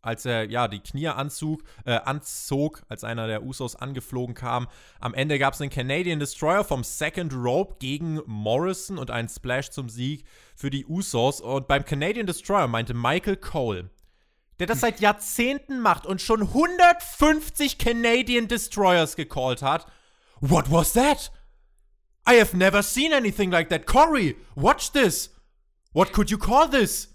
als er ja die Knie anzog, äh, anzog, als einer der Usos angeflogen kam. Am Ende gab es einen Canadian Destroyer vom Second Rope gegen Morrison und einen Splash zum Sieg für die Usos. Und beim Canadian Destroyer meinte Michael Cole, der das seit Jahrzehnten macht und schon 150 Canadian Destroyers gecallt hat. What was that? I have never seen anything like that. Corey, watch this. What could you call this?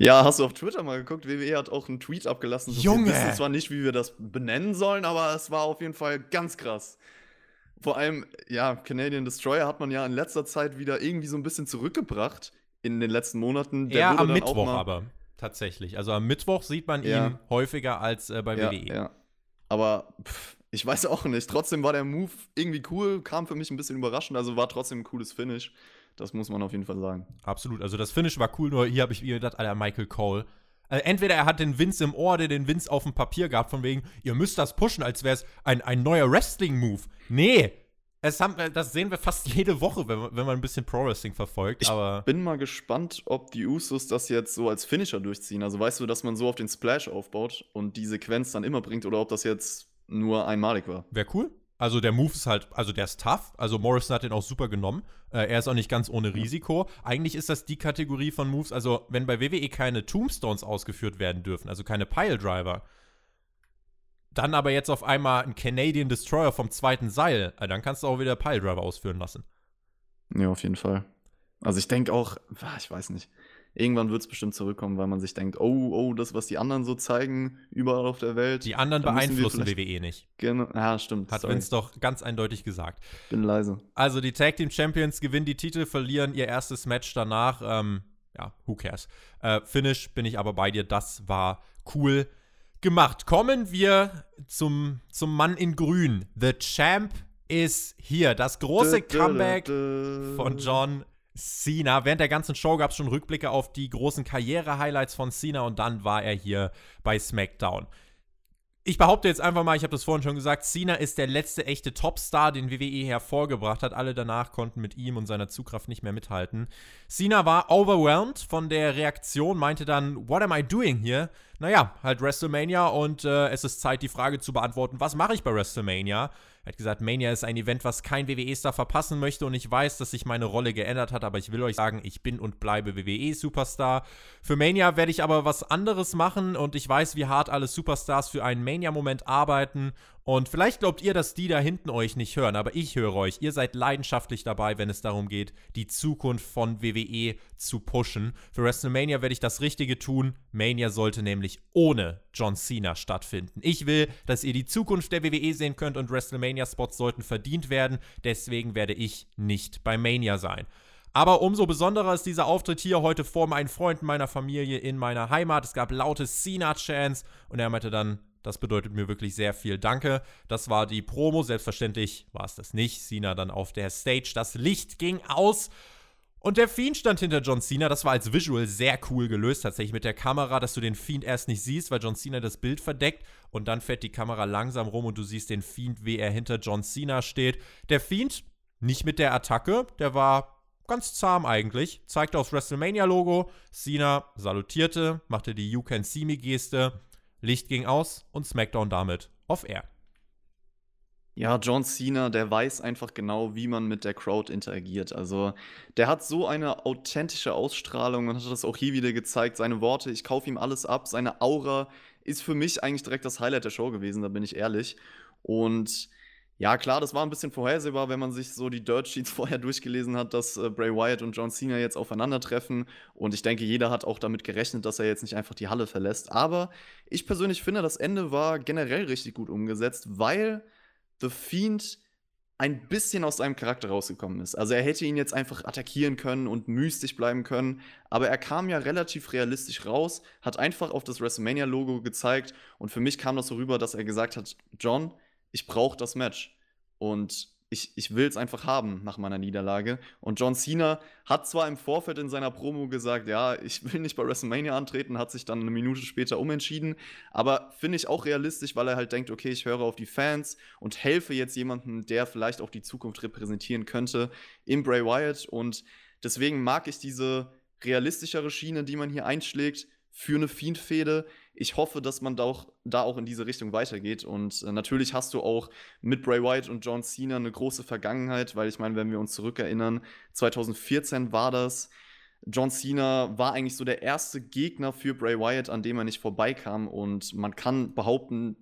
Ja, hast du auf Twitter mal geguckt? WWE hat auch einen Tweet abgelassen. So, Junge! Wir wissen zwar nicht, wie wir das benennen sollen, aber es war auf jeden Fall ganz krass. Vor allem, ja, Canadian Destroyer hat man ja in letzter Zeit wieder irgendwie so ein bisschen zurückgebracht in den letzten Monaten. Der Ja, am Mittwoch aber. Tatsächlich. Also am Mittwoch sieht man Ja. ihn häufiger als äh, bei Ja, WWE. ja. Aber pff, ich weiß auch nicht. Trotzdem war der Move irgendwie cool, kam für mich ein bisschen überraschend, also war trotzdem ein cooles Finish. Das muss man auf jeden Fall sagen. Absolut. Also das Finish war cool, nur hier habe ich mir gedacht, Alter, Michael Cole. Also entweder er hat den Vince im Ohr, der den Vince auf dem Papier gehabt, von wegen, ihr müsst das pushen, als wäre es ein, ein neuer Wrestling-Move. Nee. Es haben, das sehen wir fast jede Woche, wenn man, wenn man ein bisschen Pro-Wrestling verfolgt. Ich aber bin mal gespannt, ob die Usos das jetzt so als Finisher durchziehen. Also weißt du, dass man so auf den Splash aufbaut und die Sequenz dann immer bringt oder ob das jetzt nur einmalig war. wäre cool. Also der Move ist halt, also der ist tough. Also Morrison hat den auch super genommen. Äh, er ist auch nicht ganz ohne Risiko. Eigentlich ist das die Kategorie von Moves, also wenn bei WWE keine Tombstones ausgeführt werden dürfen, also keine Piledriver, dann aber jetzt auf einmal ein Canadian Destroyer vom zweiten Seil, äh, dann kannst du auch wieder Piledriver ausführen lassen. Ja, auf jeden Fall. Also ich denke auch, ich weiß nicht, irgendwann wird es bestimmt zurückkommen, weil man sich denkt, oh, oh, das, was die anderen so zeigen, überall auf der Welt. Die anderen beeinflussen WWE nicht. Genau, ja, stimmt. Hat Vince doch ganz eindeutig gesagt. Bin leise. Also die Tag Team Champions gewinnen die Titel, verlieren ihr erstes Match danach. Ähm, ja, who cares. Äh, Finish bin ich aber bei dir, das war cool gemacht. Kommen wir zum, zum Mann in Grün. The Champ ist hier. Das große Comeback von John Cena. Während der ganzen Show gab es schon Rückblicke auf die großen Karriere-Highlights von Cena und dann war er hier bei SmackDown. Ich behaupte jetzt einfach mal, ich habe das vorhin schon gesagt, Cena ist der letzte echte Topstar, den WWE hervorgebracht hat. Alle danach konnten mit ihm und seiner Zugkraft nicht mehr mithalten. Cena war overwhelmed von der Reaktion, meinte dann, What am I doing here? Naja, halt WrestleMania und äh, es ist Zeit, die Frage zu beantworten, was mache ich bei WrestleMania? Er hat gesagt, Mania ist ein Event, was kein WWE-Star verpassen möchte und ich weiß, dass sich meine Rolle geändert hat, aber ich will euch sagen, ich bin und bleibe WWE-Superstar. Für Mania werde ich aber was anderes machen und ich weiß, wie hart alle Superstars für einen Mania-Moment arbeiten und vielleicht glaubt ihr, dass die da hinten euch nicht hören, aber ich höre euch. Ihr seid leidenschaftlich dabei, wenn es darum geht, die Zukunft von WWE zu pushen. Für WrestleMania werde ich das Richtige tun. Mania sollte nämlich ohne John Cena stattfinden. Ich will, dass ihr die Zukunft der WWE sehen könnt und WrestleMania-Spots sollten verdient werden. Deswegen werde ich nicht bei Mania sein. Aber umso besonderer ist dieser Auftritt hier heute vor meinen Freunden, meiner Familie in meiner Heimat. Es gab laute Cena-Chants und er meinte dann, das bedeutet mir wirklich sehr viel. Danke. Das war die Promo. Selbstverständlich war es das nicht. Cena dann auf der Stage. Das Licht ging aus. Und der Fiend stand hinter John Cena. Das war als Visual sehr cool gelöst, tatsächlich mit der Kamera, dass du den Fiend erst nicht siehst, weil John Cena das Bild verdeckt. Und dann fährt die Kamera langsam rum und du siehst den Fiend, wie er hinter John Cena steht. Der Fiend, nicht mit der Attacke, der war ganz zahm eigentlich. Zeigte aufs WrestleMania-Logo. Cena salutierte, machte die You Can See Me-Geste. Licht ging aus und SmackDown damit off-air. Ja, John Cena, der weiß einfach genau, wie man mit der Crowd interagiert. Also, der hat so eine authentische Ausstrahlung und hat das auch hier wieder gezeigt. Seine Worte, ich kaufe ihm alles ab. Seine Aura ist für mich eigentlich direkt das Highlight der Show gewesen, da bin ich ehrlich. Und ja, klar, das war ein bisschen vorhersehbar, wenn man sich so die Dirt Sheets vorher durchgelesen hat, dass äh, Bray Wyatt und John Cena jetzt aufeinandertreffen. Und ich denke, jeder hat auch damit gerechnet, dass er jetzt nicht einfach die Halle verlässt. Aber ich persönlich finde, das Ende war generell richtig gut umgesetzt, weil The Fiend ein bisschen aus seinem Charakter rausgekommen ist. Also er hätte ihn jetzt einfach attackieren können und mystisch bleiben können, aber er kam ja relativ realistisch raus, hat einfach auf das WrestleMania-Logo gezeigt und für mich kam das so rüber, dass er gesagt hat, John, ich brauche das Match. Und ich, ich will es einfach haben nach meiner Niederlage. Und John Cena hat zwar im Vorfeld in seiner Promo gesagt, ja, ich will nicht bei WrestleMania antreten, hat sich dann eine Minute später umentschieden. Aber finde ich auch realistisch, weil er halt denkt, okay, ich höre auf die Fans und helfe jetzt jemandem, der vielleicht auch die Zukunft repräsentieren könnte, im Bray Wyatt. Und deswegen mag ich diese realistischere Schiene, die man hier einschlägt für eine Fiend-Fehde. Ich hoffe, dass man da auch, da auch in diese Richtung weitergeht. Und äh, natürlich hast du auch mit Bray Wyatt und John Cena eine große Vergangenheit, weil ich meine, wenn wir uns zurückerinnern, 2014 war das. John Cena war eigentlich so der erste Gegner für Bray Wyatt, an dem er nicht vorbeikam. Und man kann behaupten,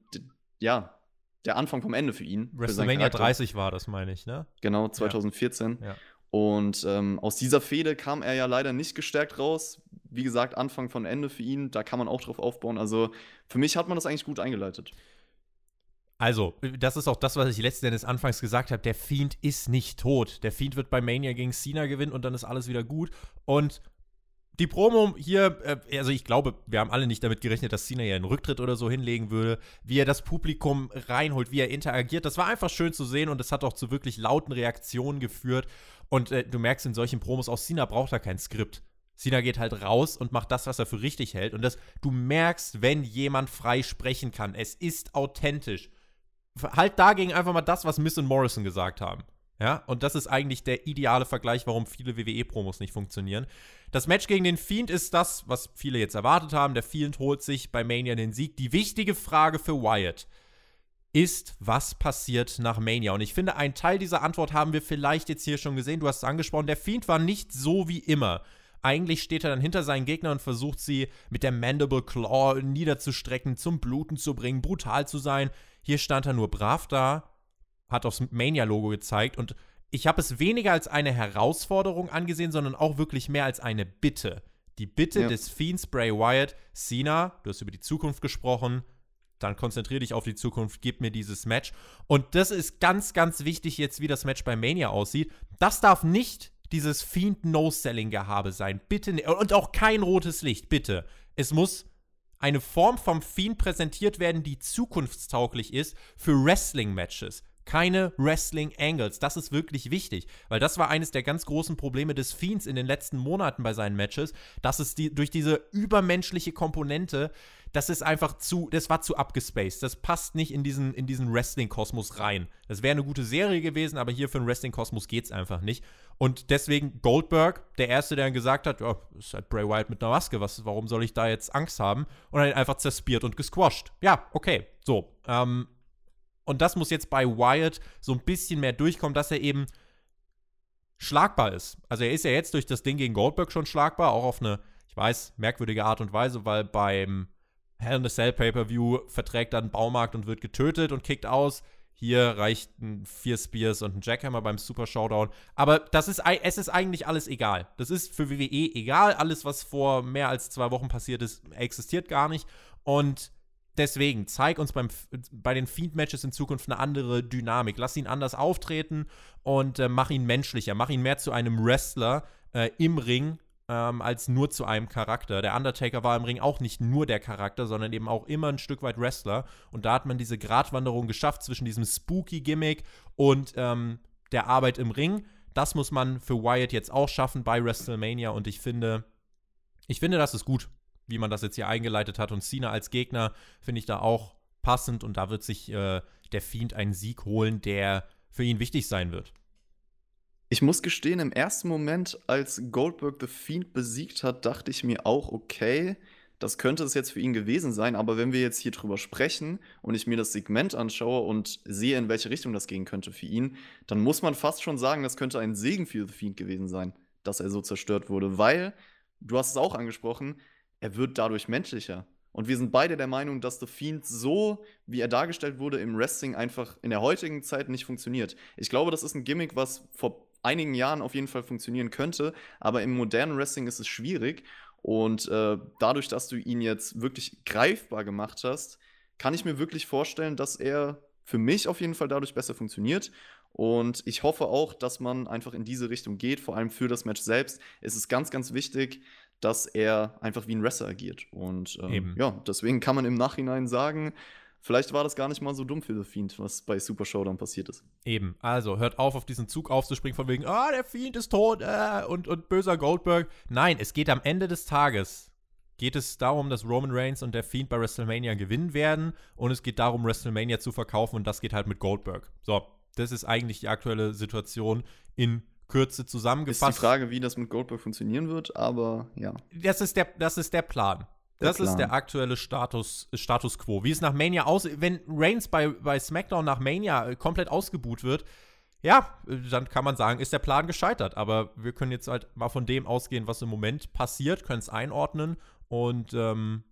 ja, der Anfang vom Ende für ihn. WrestleMania 30 war das, meine ich, ne? Genau, 2014. Ja. Ja. Und ähm, aus dieser Fehde kam er ja leider nicht gestärkt raus wie gesagt, Anfang von Ende für ihn. Da kann man auch drauf aufbauen. Also für mich hat man das eigentlich gut eingeleitet. Also, das ist auch das, was ich letzten Endes anfangs gesagt habe. Der Fiend ist nicht tot. Der Fiend wird bei Mania gegen Cena gewinnen und dann ist alles wieder gut. Und die Promo hier, äh, also ich glaube, wir haben alle nicht damit gerechnet, dass Cena ja einen Rücktritt oder so hinlegen würde, wie er das Publikum reinholt, wie er interagiert. Das war einfach schön zu sehen und es hat auch zu wirklich lauten Reaktionen geführt. Und äh, du merkst in solchen Promos, auch Cena braucht da kein Skript. Cena geht halt raus und macht das, was er für richtig hält. Und das, du merkst, wenn jemand frei sprechen kann. Es ist authentisch. Halt dagegen einfach mal das, was Miss und Morrison gesagt haben. Ja, und das ist eigentlich der ideale Vergleich, warum viele WWE-Promos nicht funktionieren. Das Match gegen den Fiend ist das, was viele jetzt erwartet haben. Der Fiend holt sich bei Mania den Sieg. Die wichtige Frage für Wyatt ist, was passiert nach Mania? Und ich finde, einen Teil dieser Antwort haben wir vielleicht jetzt hier schon gesehen. Du hast es angesprochen, der Fiend war nicht so wie immer. Eigentlich steht er dann hinter seinen Gegner und versucht sie mit der Mandible Claw niederzustrecken, zum Bluten zu bringen, brutal zu sein. Hier stand er nur brav da, hat aufs Mania-Logo gezeigt und ich habe es weniger als eine Herausforderung angesehen, sondern auch wirklich mehr als eine Bitte. Die Bitte ja. des Fiends Bray Wyatt, Cena, du hast über die Zukunft gesprochen, dann konzentriere dich auf die Zukunft, gib mir dieses Match. Und das ist ganz, ganz wichtig jetzt, wie das Match bei Mania aussieht. Das darf nicht dieses Fiend-No-Selling-Gehabe sein. Bitte, und auch kein rotes Licht, bitte. Es muss eine Form vom Fiend präsentiert werden, die zukunftstauglich ist für Wrestling-Matches keine Wrestling Angles. Das ist wirklich wichtig, weil das war eines der ganz großen Probleme des Fiends in den letzten Monaten bei seinen Matches, dass es die, durch diese übermenschliche Komponente, das ist einfach zu, das war zu abgespaced. Das passt nicht in diesen, in diesen Wrestling-Kosmos rein. Das wäre eine gute Serie gewesen, aber hier für einen Wrestling-Kosmos geht es einfach nicht. Und deswegen Goldberg, der Erste, der dann gesagt hat, ja, ist halt Bray Wyatt mit einer Maske, was, warum soll ich da jetzt Angst haben? Und dann einfach zerspiert und gesquashed. Ja, okay, so. Ähm, und das muss jetzt bei Wyatt so ein bisschen mehr durchkommen, dass er eben schlagbar ist. Also er ist ja jetzt durch das Ding gegen Goldberg schon schlagbar, auch auf eine, ich weiß, merkwürdige Art und Weise, weil beim Hell in the Cell Pay-Per-View verträgt dann Baumarkt und wird getötet und kickt aus. Hier reicht ein Vier Spears und ein Jackhammer beim Super Showdown. Aber das ist, es ist eigentlich alles egal. Das ist für WWE egal. Alles, was vor mehr als zwei Wochen passiert ist, existiert gar nicht. Und deswegen, zeig uns beim, bei den Fiend-Matches in Zukunft eine andere Dynamik. Lass ihn anders auftreten und äh, mach ihn menschlicher. Mach ihn mehr zu einem Wrestler äh, im Ring ähm, als nur zu einem Charakter. Der Undertaker war im Ring auch nicht nur der Charakter, sondern eben auch immer ein Stück weit Wrestler. Und da hat man diese Gratwanderung geschafft zwischen diesem Spooky-Gimmick und ähm, der Arbeit im Ring. Das muss man für Wyatt jetzt auch schaffen bei WrestleMania und ich finde, ich finde, das ist gut wie man das jetzt hier eingeleitet hat. Und Cena als Gegner finde ich da auch passend und da wird sich äh, der Fiend einen Sieg holen, der für ihn wichtig sein wird. Ich muss gestehen, im ersten Moment, als Goldberg The Fiend besiegt hat, dachte ich mir auch, okay, das könnte es jetzt für ihn gewesen sein, aber wenn wir jetzt hier drüber sprechen und ich mir das Segment anschaue und sehe, in welche Richtung das gehen könnte für ihn, dann muss man fast schon sagen, das könnte ein Segen für The Fiend gewesen sein, dass er so zerstört wurde, weil, du hast es auch angesprochen, er wird dadurch menschlicher. Und wir sind beide der Meinung, dass The Fiend so, wie er dargestellt wurde, im Wrestling einfach in der heutigen Zeit nicht funktioniert. Ich glaube, das ist ein Gimmick, was vor einigen Jahren auf jeden Fall funktionieren könnte, aber im modernen Wrestling ist es schwierig. Und äh, dadurch, dass du ihn jetzt wirklich greifbar gemacht hast, kann ich mir wirklich vorstellen, dass er für mich auf jeden Fall dadurch besser funktioniert. Und ich hoffe auch, dass man einfach in diese Richtung geht, vor allem für das Match selbst. Es ist ganz, ganz wichtig, dass er einfach wie ein Wrestler agiert. Und ähm, ja, deswegen kann man im Nachhinein sagen, vielleicht war das gar nicht mal so dumm für The Fiend, was bei Super Showdown passiert ist. Eben, also hört auf, auf diesen Zug aufzuspringen von wegen, ah, der Fiend ist tot äh, und, und böser Goldberg. Nein, es geht am Ende des Tages, geht es darum, dass Roman Reigns und der Fiend bei WrestleMania gewinnen werden und es geht darum, WrestleMania zu verkaufen und das geht halt mit Goldberg. So, das ist eigentlich die aktuelle Situation in Kürze zusammengefasst. Ist die Frage, wie das mit Goldberg funktionieren wird, aber ja. Das ist der, das ist der Plan. Der das Plan. ist der aktuelle Status, Status quo. Wie es nach Mania aussieht, wenn Reigns bei, bei SmackDown nach Mania äh, komplett ausgebuht wird, ja, dann kann man sagen, ist der Plan gescheitert. Aber wir können jetzt halt mal von dem ausgehen, was im Moment passiert, können es einordnen und ähm,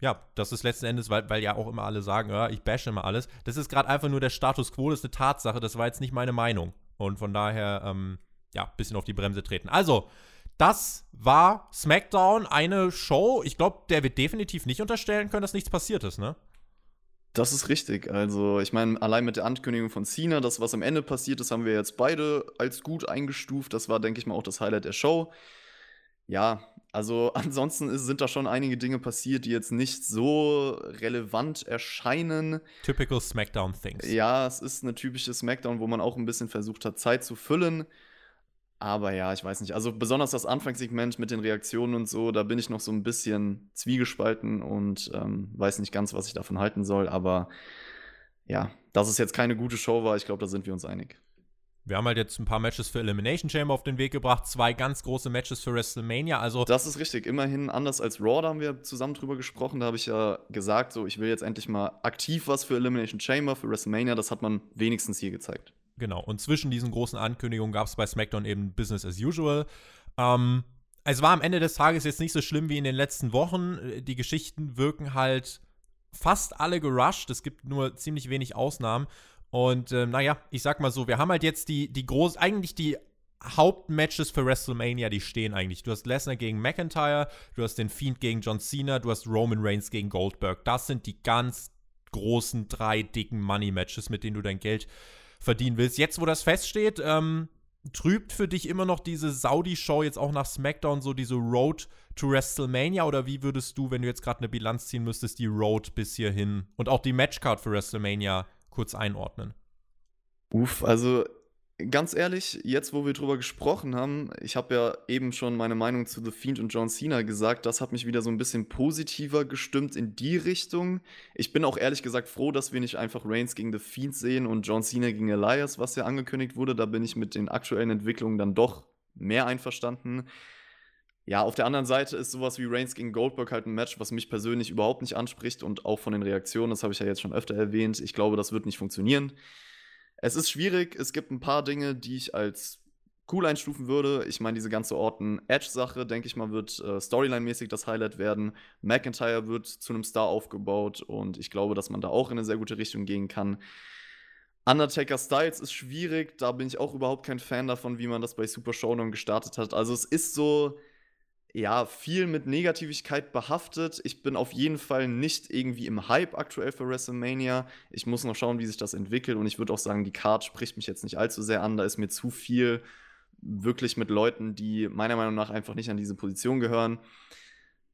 ja, das ist letzten Endes, weil, weil ja auch immer alle sagen, ja, ich bashe immer alles. Das ist gerade einfach nur der Status quo, das ist eine Tatsache, das war jetzt nicht meine Meinung. Und von daher, ähm, ja, ein bisschen auf die Bremse treten. Also, das war SmackDown, eine Show. Ich glaube, der wird definitiv nicht unterstellen können, dass nichts passiert ist, ne? Das ist richtig. Also, ich meine, allein mit der Ankündigung von Cena, das, was am Ende passiert ist, haben wir jetzt beide als gut eingestuft. Das war, denke ich mal, auch das Highlight der Show. Ja, also ansonsten ist, sind da schon einige Dinge passiert, die jetzt nicht so relevant erscheinen. Typical SmackDown-Things. Ja, es ist eine typische SmackDown, wo man auch ein bisschen versucht hat, Zeit zu füllen. Aber ja, ich weiß nicht. Also besonders das Anfangssegment mit den Reaktionen und so, da bin ich noch so ein bisschen zwiegespalten und ähm, weiß nicht ganz, was ich davon halten soll. Aber ja, dass es jetzt keine gute Show war, ich glaube, da sind wir uns einig. Wir haben halt jetzt ein paar Matches für Elimination Chamber auf den Weg gebracht, zwei ganz große Matches für WrestleMania. Also das ist richtig. Immerhin anders als Raw, da haben wir zusammen drüber gesprochen. Da habe ich ja gesagt, so ich will jetzt endlich mal aktiv was für Elimination Chamber, für WrestleMania. Das hat man wenigstens hier gezeigt. Genau. Und zwischen diesen großen Ankündigungen gab es bei SmackDown eben Business as usual. Ähm, es war am Ende des Tages jetzt nicht so schlimm wie in den letzten Wochen. Die Geschichten wirken halt fast alle gerusht. Es gibt nur ziemlich wenig Ausnahmen. Und äh, naja, ich sag mal so, wir haben halt jetzt die, die groß, eigentlich die Hauptmatches für WrestleMania, die stehen eigentlich. Du hast Lesnar gegen McIntyre, du hast den Fiend gegen John Cena, du hast Roman Reigns gegen Goldberg. Das sind die ganz großen drei dicken Money-Matches, mit denen du dein Geld verdienen willst. Jetzt, wo das feststeht, ähm, trübt für dich immer noch diese Saudi-Show jetzt auch nach SmackDown so diese Road to WrestleMania oder wie würdest du, wenn du jetzt gerade eine Bilanz ziehen müsstest, die Road bis hierhin und auch die Matchcard für WrestleMania kurz einordnen? Uff, also ganz ehrlich, jetzt wo wir drüber gesprochen haben, ich habe ja eben schon meine Meinung zu The Fiend und John Cena gesagt, das hat mich wieder so ein bisschen positiver gestimmt in die Richtung. Ich bin auch ehrlich gesagt froh, dass wir nicht einfach Reigns gegen The Fiend sehen und John Cena gegen Elias, was ja angekündigt wurde. Da bin ich mit den aktuellen Entwicklungen dann doch mehr einverstanden. Ja, auf der anderen Seite ist sowas wie Reigns gegen Goldberg halt ein Match, was mich persönlich überhaupt nicht anspricht und auch von den Reaktionen, das habe ich ja jetzt schon öfter erwähnt. Ich glaube, das wird nicht funktionieren. Es ist schwierig. Es gibt ein paar Dinge, die ich als cool einstufen würde. Ich meine, diese ganze Orton-Edge-Sache, denke ich mal, wird äh, Storyline-mäßig das Highlight werden. McIntyre wird zu einem Star aufgebaut und ich glaube, dass man da auch in eine sehr gute Richtung gehen kann. Undertaker Styles ist schwierig, da bin ich auch überhaupt kein Fan davon, wie man das bei Super Showdown gestartet hat. Also es ist so, ja, viel mit Negativigkeit behaftet. Ich bin auf jeden Fall nicht irgendwie im Hype aktuell für WrestleMania. Ich muss noch schauen, wie sich das entwickelt. Und ich würde auch sagen, die Card spricht mich jetzt nicht allzu sehr an. Da ist mir zu viel wirklich mit Leuten, die meiner Meinung nach einfach nicht an diese Position gehören.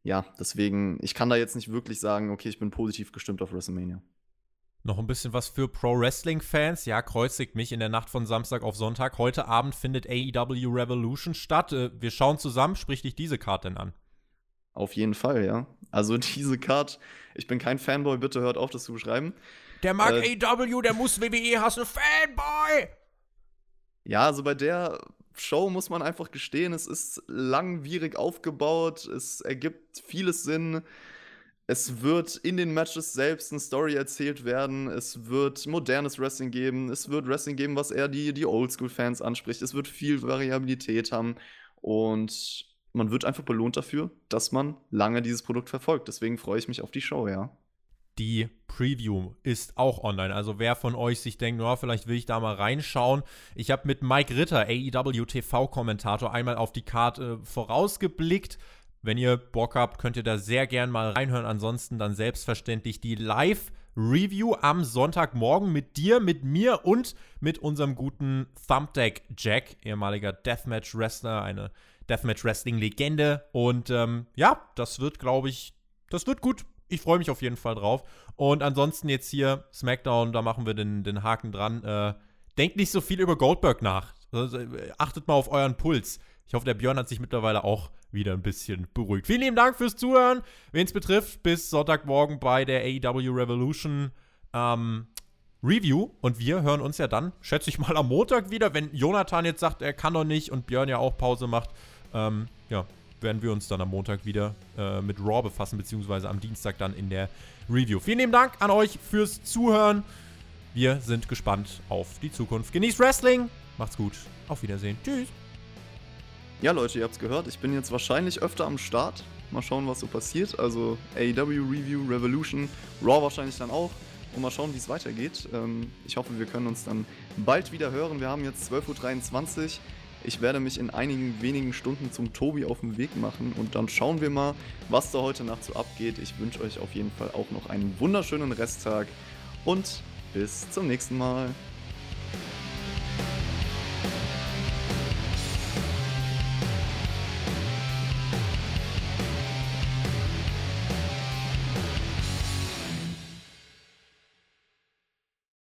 Ja, deswegen, ich kann da jetzt nicht wirklich sagen, okay, ich bin positiv gestimmt auf WrestleMania. Noch ein bisschen was für Pro-Wrestling-Fans. Ja, kreuzigt mich in der Nacht von Samstag auf Sonntag. Heute Abend findet AEW Revolution statt. Äh, wir schauen zusammen. Sprich dich diese Karte denn an? Auf jeden Fall, ja. Also diese Karte, ich bin kein Fanboy, bitte hört auf, das zu beschreiben. Der mag äh, AEW, der muss WWE hassen. Fanboy! Ja, also bei der Show muss man einfach gestehen, es ist langwierig aufgebaut, es ergibt vieles Sinn es wird in den Matches selbst eine Story erzählt werden. Es wird modernes Wrestling geben. Es wird Wrestling geben, was eher die, die Oldschool-Fans anspricht. Es wird viel Variabilität haben. Und man wird einfach belohnt dafür, dass man lange dieses Produkt verfolgt. Deswegen freue ich mich auf die Show, ja. Die Preview ist auch online. Also wer von euch sich denkt, oh, vielleicht will ich da mal reinschauen. Ich habe mit Mike Ritter, AEW TV-Kommentator, einmal auf die Karte äh, vorausgeblickt. Wenn ihr Bock habt, könnt ihr da sehr gern mal reinhören. Ansonsten dann selbstverständlich die Live-Review am Sonntagmorgen mit dir, mit mir und mit unserem guten Thumbdeck Jack, ehemaliger Deathmatch-Wrestler, eine Deathmatch-Wrestling-Legende. Und ähm, ja, das wird, glaube ich, das wird gut. Ich freue mich auf jeden Fall drauf. Und ansonsten jetzt hier SmackDown, da machen wir den, den Haken dran. Äh, denkt nicht so viel über Goldberg nach. Also, äh, achtet mal auf euren Puls. Ich hoffe, der Björn hat sich mittlerweile auch wieder ein bisschen beruhigt. Vielen lieben Dank fürs Zuhören. Wen es betrifft, bis Sonntagmorgen bei der AEW Revolution ähm, Review. Und wir hören uns ja dann, schätze ich mal, am Montag wieder. Wenn Jonathan jetzt sagt, er kann noch nicht und Björn ja auch Pause macht, ähm, ja, werden wir uns dann am Montag wieder äh, mit Raw befassen, beziehungsweise am Dienstag dann in der Review. Vielen lieben Dank an euch fürs Zuhören. Wir sind gespannt auf die Zukunft. Genießt Wrestling. Macht's gut. Auf Wiedersehen. Tschüss. Ja, Leute, ihr habt's gehört. Ich bin jetzt wahrscheinlich öfter am Start. Mal schauen, was so passiert. Also AEW Review, Revolution, Raw wahrscheinlich dann auch. Und mal schauen, wie es weitergeht. Ähm, ich hoffe, wir können uns dann bald wieder hören. Wir haben jetzt 12.23 Uhr. Ich werde mich in einigen wenigen Stunden zum Tobi auf den Weg machen und dann schauen wir mal, was da heute Nacht so abgeht. Ich wünsche euch auf jeden Fall auch noch einen wunderschönen Resttag und bis zum nächsten Mal.